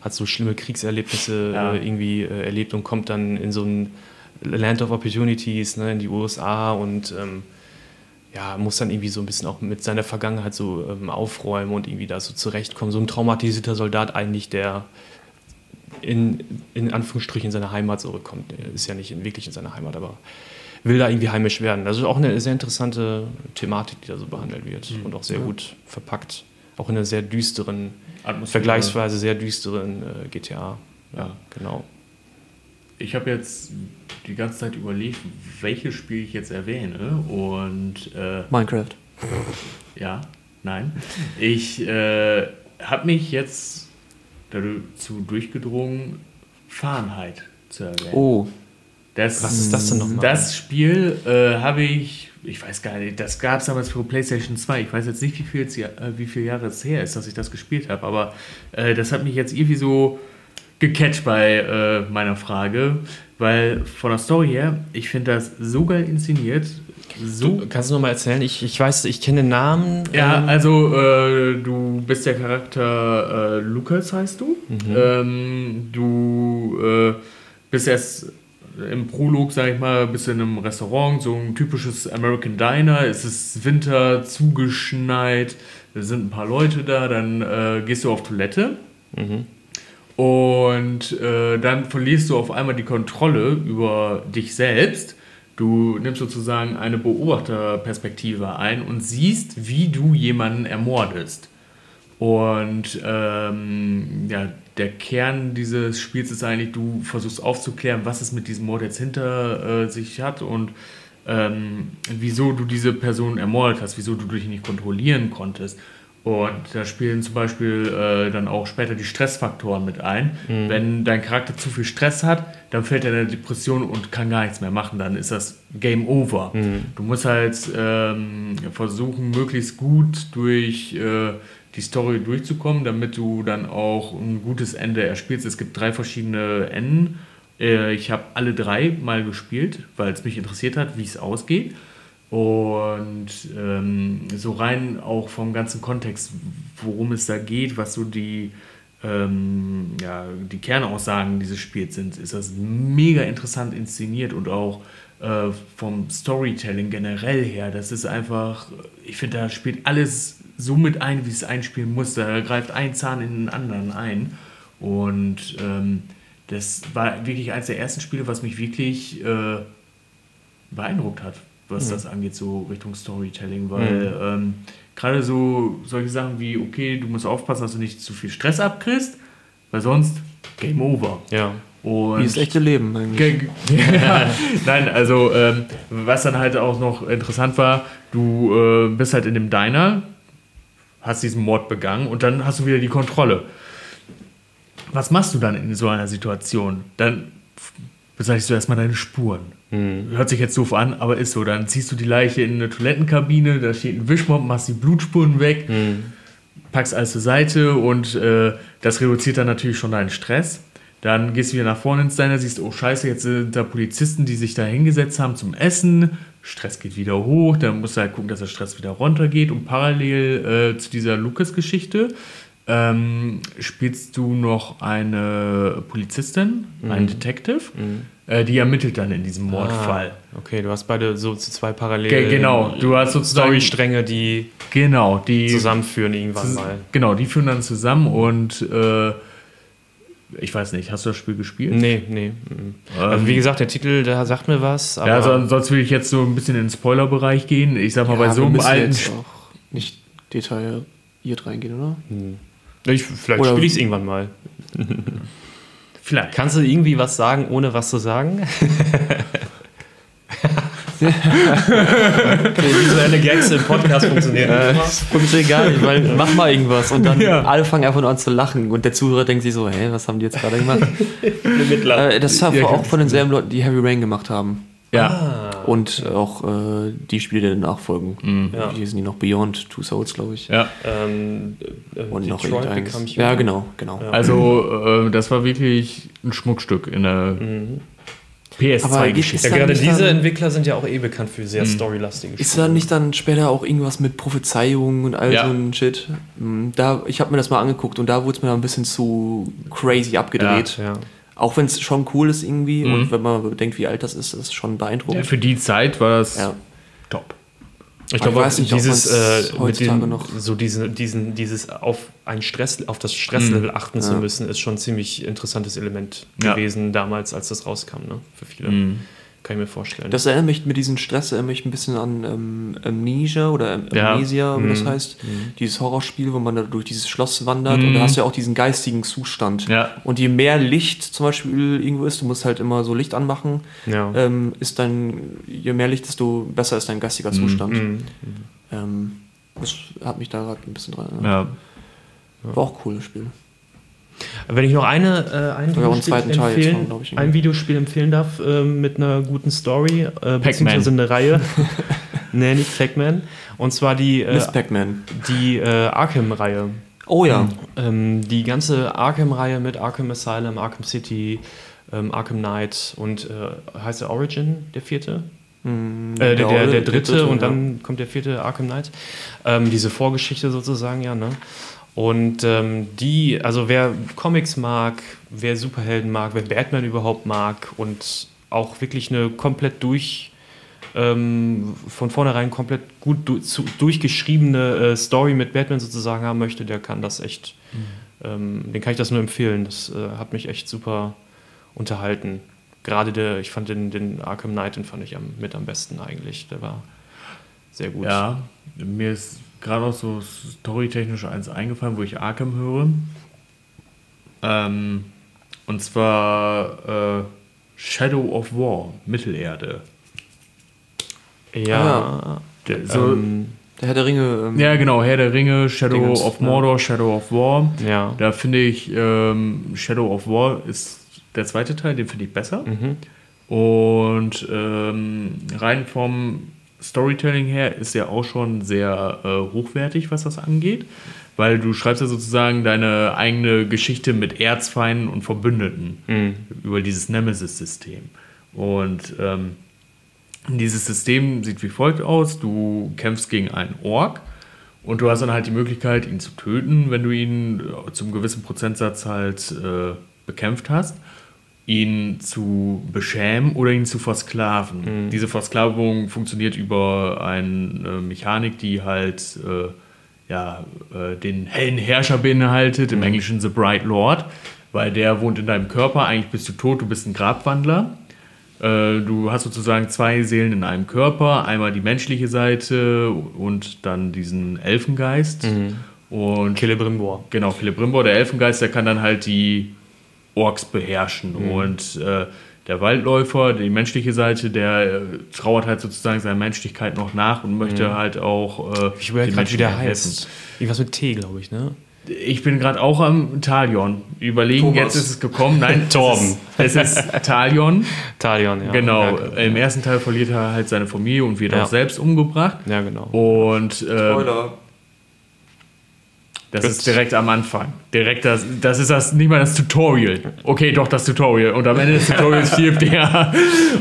hat so schlimme Kriegserlebnisse ja. äh, irgendwie äh, erlebt und kommt dann in so ein Land of Opportunities, ne, in die USA und ähm, ja, muss dann irgendwie so ein bisschen auch mit seiner Vergangenheit so ähm, aufräumen und irgendwie da so zurechtkommen. So ein traumatisierter Soldat eigentlich, der in, in Anführungsstrichen in seine Heimat zurückkommt. Er ist ja nicht wirklich in seiner Heimat, aber will da irgendwie heimisch werden. Das ist auch eine sehr interessante Thematik, die da so behandelt wird mhm. und auch sehr ja. gut verpackt. Auch in einer sehr düsteren, Atmosphäre. vergleichsweise sehr düsteren äh, GTA. Ja, ja, genau. Ich habe jetzt die ganze Zeit überlegt, welches Spiel ich jetzt erwähne und äh, Minecraft. Ja, nein. Ich äh, habe mich jetzt dazu durchgedrungen, Fahrenheit zu erwähnen. Oh. Das, Was ist das denn nochmal? Das Spiel äh, habe ich, ich weiß gar nicht, das gab es damals für PlayStation 2. Ich weiß jetzt nicht, wie, viel, äh, wie viele Jahre es her ist, dass ich das gespielt habe, aber äh, das hat mich jetzt irgendwie so gecatcht bei äh, meiner Frage, weil von der Story her, ich finde das so geil inszeniert. So du, kannst du noch mal erzählen? Ich, ich weiß, ich kenne den Namen. Ja, ähm. also äh, du bist der Charakter äh, Lukas, heißt du. Mhm. Ähm, du äh, bist erst im Prolog, sag ich mal, bist in einem Restaurant, so ein typisches American Diner. Es ist Winter, zugeschneit, da sind ein paar Leute da, dann äh, gehst du auf Toilette. Mhm. Und äh, dann verlierst du auf einmal die Kontrolle über dich selbst. Du nimmst sozusagen eine Beobachterperspektive ein und siehst, wie du jemanden ermordest. Und ähm, ja, der Kern dieses Spiels ist eigentlich, du versuchst aufzuklären, was es mit diesem Mord jetzt hinter äh, sich hat und ähm, wieso du diese Person ermordet hast, wieso du dich nicht kontrollieren konntest. Und da spielen zum Beispiel äh, dann auch später die Stressfaktoren mit ein. Mhm. Wenn dein Charakter zu viel Stress hat, dann fällt er in eine Depression und kann gar nichts mehr machen. Dann ist das Game Over. Du musst halt ähm, versuchen, möglichst gut durch äh, die Story durchzukommen, damit du dann auch ein gutes Ende erspielst. Es gibt drei verschiedene Enden. Äh, ich habe alle drei mal gespielt, weil es mich interessiert hat, wie es ausgeht. Und ähm, so rein auch vom ganzen Kontext, worum es da geht, was so die, ähm, ja, die Kernaussagen dieses Spiels sind, ist das mega interessant inszeniert und auch äh, vom Storytelling generell her. Das ist einfach, ich finde, da spielt alles so mit ein, wie es einspielen muss. Da greift ein Zahn in den anderen ein. Und ähm, das war wirklich eines der ersten Spiele, was mich wirklich äh, beeindruckt hat, was das angeht, so Richtung Storytelling, weil ähm, gerade so solche Sachen wie, okay, du musst aufpassen, dass du nicht zu viel Stress abkriegst, weil sonst Game Over. Ja. Und Wie das echte Leben eigentlich. Ja, nein, also ähm, was dann halt auch noch interessant war, du äh, bist halt in dem Diner, hast diesen Mord begangen und dann hast du wieder die Kontrolle. Was machst du dann in so einer Situation? Dann beseitigst du erstmal deine Spuren. Hört sich jetzt doof an, aber ist so. Dann ziehst du die Leiche in eine Toilettenkabine, da steht ein Wischmopp, machst die Blutspuren weg, packst alles zur Seite und äh, das reduziert dann natürlich schon deinen Stress. Dann gehst du wieder nach vorne ins Diner, siehst, oh scheiße, jetzt sind da Polizisten, die sich da hingesetzt haben zum Essen. Stress geht wieder hoch, dann musst du halt gucken, dass der Stress wieder runtergeht. Und parallel äh, zu dieser Lucas-Geschichte ähm, spielst du noch eine Polizistin, einen Detective, äh, die ermittelt dann in diesem Mordfall. Ah, okay, du hast beide so zu zwei Ge parallelen genau, du hast sozusagen Storystränge, die genau die zusammenführen irgendwann mal. Genau, die führen dann zusammen und äh, ich weiß nicht, hast du das Spiel gespielt? Nee, nee. mhm. Also wie gesagt, der Titel, der sagt mir was, Ja, also sonst will ich jetzt so ein bisschen in den Spoilerbereich gehen. Ich sag mal, bei so einem alten jetzt auch nicht detailliert reingehen, oder? ich, vielleicht spiele ich es irgendwann mal. Vielleicht. Kannst du irgendwie was sagen, ohne was zu sagen? okay, visuelle Gags im Podcast funktionieren. Äh, nicht funktioniert gar nicht, weil mach mal irgendwas und dann Ja. alle fangen einfach nur an zu lachen und der Zuhörer denkt sich so, hä, was haben die jetzt gerade gemacht? äh, das war Ja, auch von denselben Leuten, die Heavy Rain gemacht haben. Ja. Und auch äh, die Spiele, die danach folgen. Ja. Hier sind die noch Beyond Two Souls, glaube ich. ja. Ähm, äh, Und noch Detroit irgendeins. Become Human. Ja, genau, genau. Ja. Also, äh, das war wirklich ein Schmuckstück in der Mhm. Aber geht PS2-Geschichte. es Ja, gerade diese dann- Entwickler sind ja auch eh bekannt für sehr storylastige Ist da nicht dann später auch irgendwas mit Prophezeiungen und all Ja. so ein Shit? Hm, Da, ich habe mir das mal angeguckt und da wurde es mir dann ein bisschen zu crazy abgedreht. Ja. Auch wenn es schon cool ist irgendwie Mhm. und wenn man bedenkt, wie alt das ist, ist schon Ja, beeindruckend. für die Zeit war das Ja. top. Ich glaube, dieses, äh, mit heutzutage dem, noch- so diesen, diesen, dieses auf ein Stress, auf das Stresslevel achten zu Ja. müssen, ist schon ein ziemlich interessantes Element Ja. gewesen damals, als das rauskam, ne? Für viele. Mhm. Kann ich mir vorstellen. Das erinnert mich mit diesem Stress erinnert mich ein bisschen an ähm, Amnesia oder Am Ja. Amnesia, wie das Mhm. heißt. Dieses Horrorspiel, wo man da durch dieses Schloss wandert und da hast du ja auch diesen geistigen Zustand. Ja. Und je mehr Licht zum Beispiel irgendwo ist, du musst halt immer so Licht anmachen, ja. ähm, ist dann, je mehr Licht, desto besser ist dein geistiger Zustand. Mhm. Ähm, das hat mich da gerade ein bisschen dran erinnert. War auch ein cooles Spiel. Wenn ich noch eine, äh, ein, Videospiel zweiten Teil jetzt empfehlen, ich, ein Videospiel empfehlen darf äh, mit einer guten Story, äh, beziehungsweise eine Reihe. nee, nicht Pac-Man. Und zwar die, äh, Miss Pac-Man. die äh, Arkham-Reihe. Oh ja. Ähm, die ganze Arkham-Reihe mit Arkham Asylum, Arkham City, ähm, Arkham Knight und äh, heißt der Origin, der vierte? Hm, Äh, der, der, Orde- der dritte und ja. dann kommt der vierte Arkham Knight. Ähm, diese Vorgeschichte sozusagen, ja, ne? Und ähm, die, also wer Comics mag, wer Superhelden mag, wer Batman überhaupt mag und auch wirklich eine komplett durch, ähm, von vornherein komplett gut du, zu, durchgeschriebene äh, Story mit Batman sozusagen haben möchte, der kann das echt, ähm, den kann ich das nur empfehlen. Das äh, hat mich echt super unterhalten. Gerade der, ich fand den, den Arkham Knight, den fand ich am, mit am besten eigentlich. Der war sehr gut. Ja, mir ist gerade auch so storytechnisch eins eingefallen, wo ich Arkham höre. Ähm, und zwar äh, Shadow of War, Mittelerde. Ja. Der, so, ähm, Der Herr der Ringe. Ähm, ja, genau, Herr der Ringe, Shadow Dingens, of ja. Mordor, Shadow of War. ja. Da finde ich, ähm, Shadow of War ist der zweite Teil, den finde ich besser. Und ähm, rein vom Storytelling her ist er auch schon sehr äh, hochwertig, was das angeht. Weil du schreibst ja sozusagen deine eigene Geschichte mit Erzfeinden und Verbündeten über dieses Nemesis-System. Und ähm, dieses System sieht wie folgt aus: Du kämpfst gegen einen Ork und du hast dann halt die Möglichkeit, ihn zu töten, wenn du ihn äh, zum gewissen Prozentsatz halt äh, bekämpft hast, ihn zu beschämen oder ihn zu versklaven. Diese Versklavung funktioniert über eine Mechanik, die halt äh, ja, äh, den hellen Herrscher beinhaltet, im Englischen The Bright Lord, weil der wohnt in deinem Körper, eigentlich bist du tot, du bist ein Grabwandler. Äh, Du hast sozusagen zwei Seelen in einem Körper, einmal die menschliche Seite und dann diesen Elfengeist. Und Celebrimbor. genau, Celebrimbor, der Elfengeist, der kann dann halt die Orks beherrschen. Und äh, der Waldläufer, die menschliche Seite, der äh, trauert halt sozusagen seiner Menschlichkeit noch nach und möchte halt auch. Äh, Ich überlege gerade, wie der heißt. Irgendwas mit T, glaube ich, ne? Ich bin gerade auch am Talion. Überlegen, Thomas. jetzt ist es gekommen. Nein, Torben. Es ist, es ist Talion. Talion, ja. Genau. Ja, Im ersten Teil verliert er halt seine Familie und wird Ja. auch selbst umgebracht. ja genau. Und äh, Spoiler. Das ist direkt am Anfang. Direkt das, das ist das nicht mal das Tutorial. Okay, doch das Tutorial. Und am Ende des Tutorials stirbt er.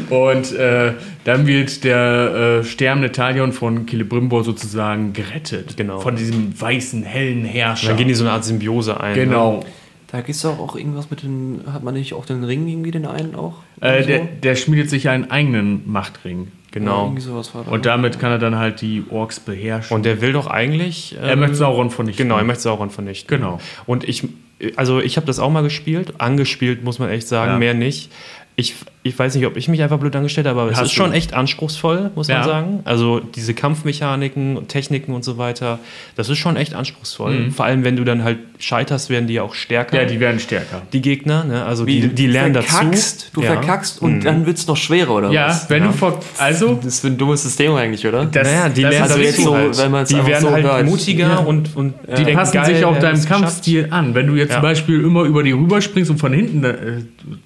Und äh, dann wird der äh, sterbende Talion von Celebrimbor sozusagen gerettet. Genau. Von diesem weißen, hellen Herrscher. Dann gehen die so eine Art Symbiose ein. genau. Da gibt es doch auch irgendwas mit den. Hat man nicht auch den Ring irgendwie, den einen auch? Äh, der, der schmiedet sich einen eigenen Machtring. Genau. Irgendwie sowas war da. Und damit kann er dann halt die Orks beherrschen. Und der will doch eigentlich. er ähm, möchte Sauron vernichten. Genau, er möchte Sauron vernichten. Genau. Und ich, also ich habe das auch mal gespielt, angespielt, muss man echt sagen, Ja. mehr nicht. Ich, ich weiß nicht, ob ich mich einfach blöd angestellt habe, aber es Hast ist schon echt anspruchsvoll, muss Ja. man sagen. Also diese Kampfmechaniken und Techniken und so weiter, das ist schon echt anspruchsvoll. Vor allem, wenn du dann halt scheiterst, werden die ja auch stärker. Mhm. Ja, die werden stärker. die Gegner, ne? Also Wie, die, die lernen verkackst, dazu. Du Ja. verkackst und Mhm. dann wird es noch schwerer, oder Ja, was? wenn du vor. Also, Das ist für ein dummes System eigentlich, oder? das, Naja, die das lernen also jetzt dazu so, halt. wenn man es Die werden so halt hört. mutiger Ja. und, und Die denken, passen geil, sich auch deinem. Kampfstil an. Wenn du jetzt Ja. zum Beispiel immer über die rüberspringst, um von hinten äh,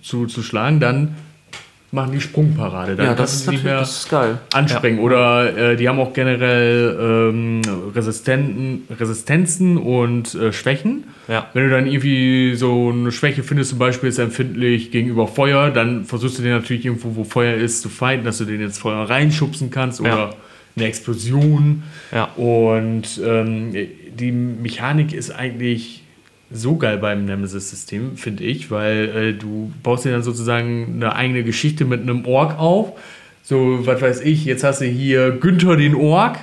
zu, zu schlagen, dann machen die Sprungparade. Dann Ja, das ist nicht mehr das ist geil. anspringen. Oder äh, die haben auch generell ähm, Resistenten, Resistenzen und äh, Schwächen. Ja. Wenn du dann irgendwie so eine Schwäche findest, zum Beispiel ist er empfindlich gegenüber Feuer, dann versuchst du den natürlich irgendwo, wo Feuer ist, zu fighten, dass du den jetzt Feuer reinschubsen kannst oder Ja. eine Explosion. Ja. Und ähm, die Mechanik ist eigentlich so geil beim Nemesis-System, finde ich, weil äh, du baust dir dann sozusagen eine eigene Geschichte mit einem Ork auf. So, was weiß ich, jetzt hast du hier Günther den Ork,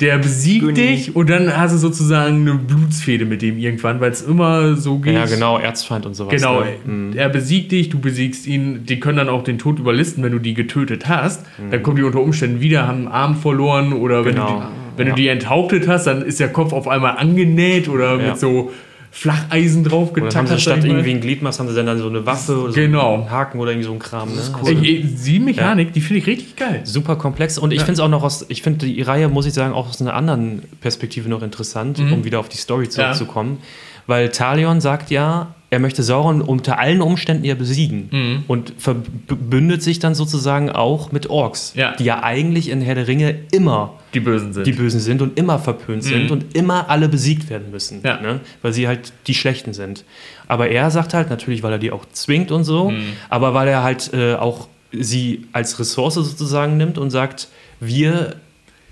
der besiegt Günni. dich und dann hast du sozusagen eine Blutsfehde mit dem irgendwann, weil es immer so geht. Ja, genau, Erzfeind und sowas. Genau, ne? Mhm. er besiegt dich, du besiegst ihn. Die können dann auch den Tod überlisten, wenn du die getötet hast. Dann kommen die unter Umständen wieder, haben einen Arm verloren oder wenn, Mhm. Genau. du, die, wenn du die enthauptet hast, dann ist der Kopf auf einmal angenäht oder Ja. mit so Flacheisen drauf Und dann haben getackert. sie statt irgendwie ein Gliedmaß, haben sie dann, dann so eine Waffe oder so Genau. einen Haken oder irgendwie so ein Kram. Ne? Also Ey, ey, die Mechanik, die finde ich richtig geil. super komplex. Und ich finde es auch noch aus, ich finde die Reihe, muss ich sagen, auch aus einer anderen Perspektive noch interessant, um wieder auf die Story zurückzukommen. Weil Talion sagt ja, er möchte Sauron unter allen Umständen ja besiegen und verbündet sich dann sozusagen auch mit Orks, Ja. die ja eigentlich in Herr der Ringe immer Die Bösen sind. die Bösen sind und immer verpönt sind und immer alle besiegt werden müssen, Ja. ne? weil sie halt die Schlechten sind. Aber er sagt halt natürlich, weil er die auch zwingt und so, aber weil er halt äh, auch sie als Ressource sozusagen nimmt und sagt, wir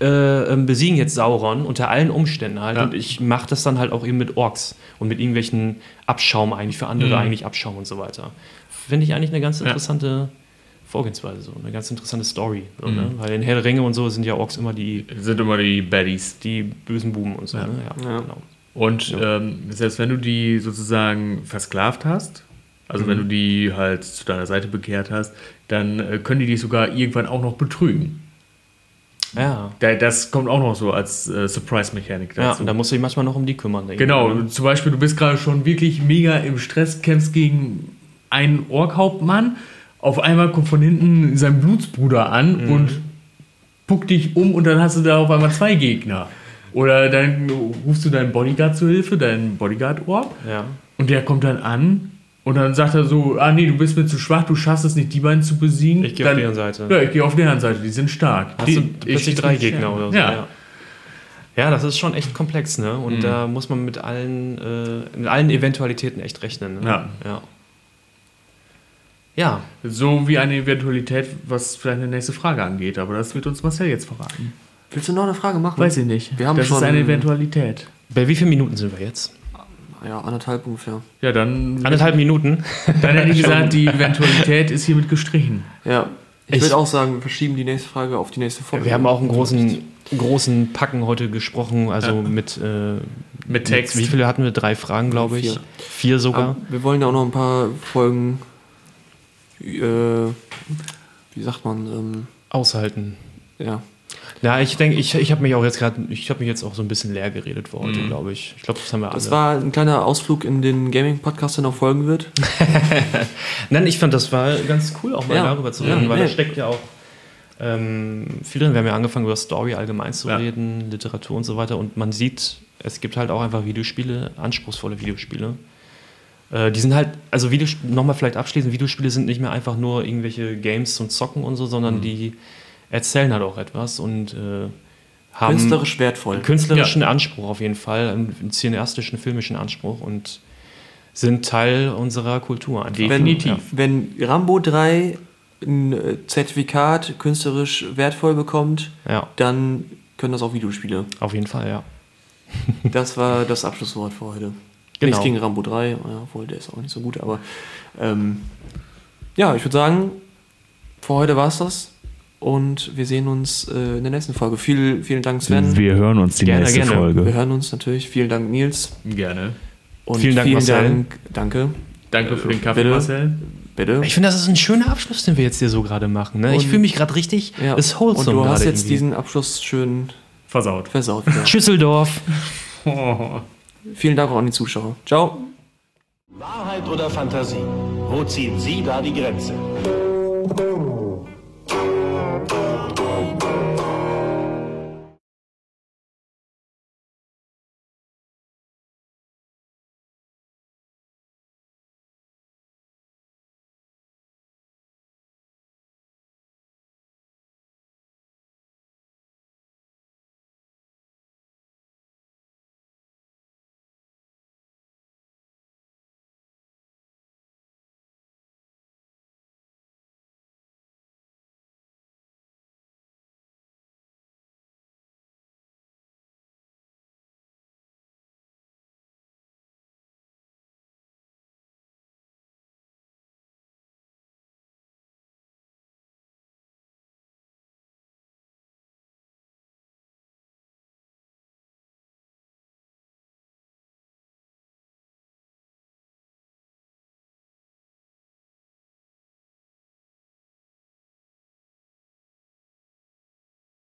äh, ähm, besiegen jetzt Sauron unter allen Umständen halt Ja. und ich mache das dann halt auch eben mit Orks und mit irgendwelchen Abschaum eigentlich für andere eigentlich Abschaum und so weiter. Finde ich eigentlich eine ganz interessante Vorgehensweise, so eine ganz interessante Story. So, ne? Weil in Herr der Ringe und so sind ja Orks immer die sind immer die Baddies. die bösen Buben und so. Ja. Ne? Ja, Ja. Genau. Und ähm, selbst wenn du die sozusagen versklavt hast, also wenn du die halt zu deiner Seite bekehrt hast, dann äh, können die dich sogar irgendwann auch noch betrügen. Ja. Da- Das kommt auch noch so als äh, Surprise-Mechanik ja, dazu. und da musst du dich manchmal noch um die kümmern. genau, ich, zum Beispiel, du bist gerade schon wirklich mega im Stress, kämpfst gegen einen Orkhauptmann, auf einmal kommt von hinten sein Blutsbruder an Mhm. und puckt dich um und dann hast du da auf einmal zwei Gegner. Oder dann rufst du deinen Bodyguard zu Hilfe, deinen Bodyguard-Ork, Ja. und der kommt dann an Und dann sagt er so, ah nee, du bist mir zu schwach, du schaffst es nicht, die beiden zu besiegen. Ich gehe auf deren Seite. Ja, ich gehe auf deren Seite, die sind stark. Hast die, du plötzlich drei Gegner oder so. Ja. Ja. ja, das ist schon echt komplex, ne? Und da muss man mit allen, äh, mit allen Eventualitäten echt rechnen. Ne? Ja. ja. Ja, So wie eine Eventualität, was vielleicht eine nächste Frage angeht, aber das wird uns Marcel jetzt verraten. Willst du noch eine Frage machen? Weiß ich nicht. Wir haben das schon- ist eine Eventualität. bei wie vielen Minuten sind wir jetzt? Ja, anderthalb ungefähr. Ja, dann, Anderthalb Minuten. dann hätte ich gesagt, die Eventualität ist hiermit gestrichen. Ja. Ich, Ich- würde auch sagen, wir verschieben die nächste Frage auf die nächste Folge. Wir haben auch einen großen, großen Packen heute gesprochen, also mit, äh, Mit Text. Wie viele hatten wir? Drei Fragen, glaube ich. Vier. Vier sogar. Aber wir wollen ja auch noch ein paar Folgen, äh, wie sagt man, ähm, Aushalten. ja. Ja, ich denke, ich, ich habe mich auch jetzt gerade, ich habe mich jetzt auch so ein bisschen leer geredet für heute, Mhm. glaube ich. Ich glaube, das haben wir alle. Das war ein kleiner Ausflug in den Gaming-Podcast, der noch folgen wird. Nein, ich fand, das war ganz cool, auch mal Ja. darüber zu Ja, reden, weil nee. da steckt ja auch ähm, viel drin. Wir haben ja angefangen, über Story allgemein zu Ja. reden, Literatur und so weiter. Und man sieht, es gibt halt auch einfach Videospiele, anspruchsvolle Videospiele. Äh, die sind halt, also Videosp nochmal vielleicht abschließend, Videospiele sind nicht mehr einfach nur irgendwelche Games zum Zocken und so, Mhm. sondern die erzählen halt auch etwas und äh, haben Künstlerisch wertvoll. künstlerischen Anspruch auf jeden Fall, einen cineastischen, filmischen Anspruch und sind Teil unserer Kultur einfach. Wenn, Definitiv. wenn Rambo 3 ein äh, Zertifikat künstlerisch wertvoll bekommt, Ja, dann können das auch Videospiele. auf jeden Fall, ja. Das war das Abschlusswort für heute. Genau. Nichts gegen Rambo 3, ja, obwohl der ist auch nicht so gut, aber ähm, ja, ich würde sagen, für heute war es das und wir sehen uns äh, in der nächsten Folge. Viel, vielen Dank, Sven. Wir hören uns die Gerne, nächste gerne. Wir Folge. hören uns natürlich. Vielen Dank, Nils. Gerne. Und Vielen Dank, Marcel. Dank, danke. Danke für den Kaffee, Bitte. Marcel. Bitte. Ich finde, das ist ein schöner Abschluss, den wir jetzt hier so gerade machen. Ne? Ich Und- fühle mich gerade richtig, Ja. ist Und wholesome du hast jetzt irgendwie. diesen Abschluss schön Versaut. versaut. Wieder. Schüsseldorf. Vielen Dank auch an die Zuschauer. Ciao. Wahrheit oder Fantasie? Wo ziehen Sie da die Grenze? Thank you.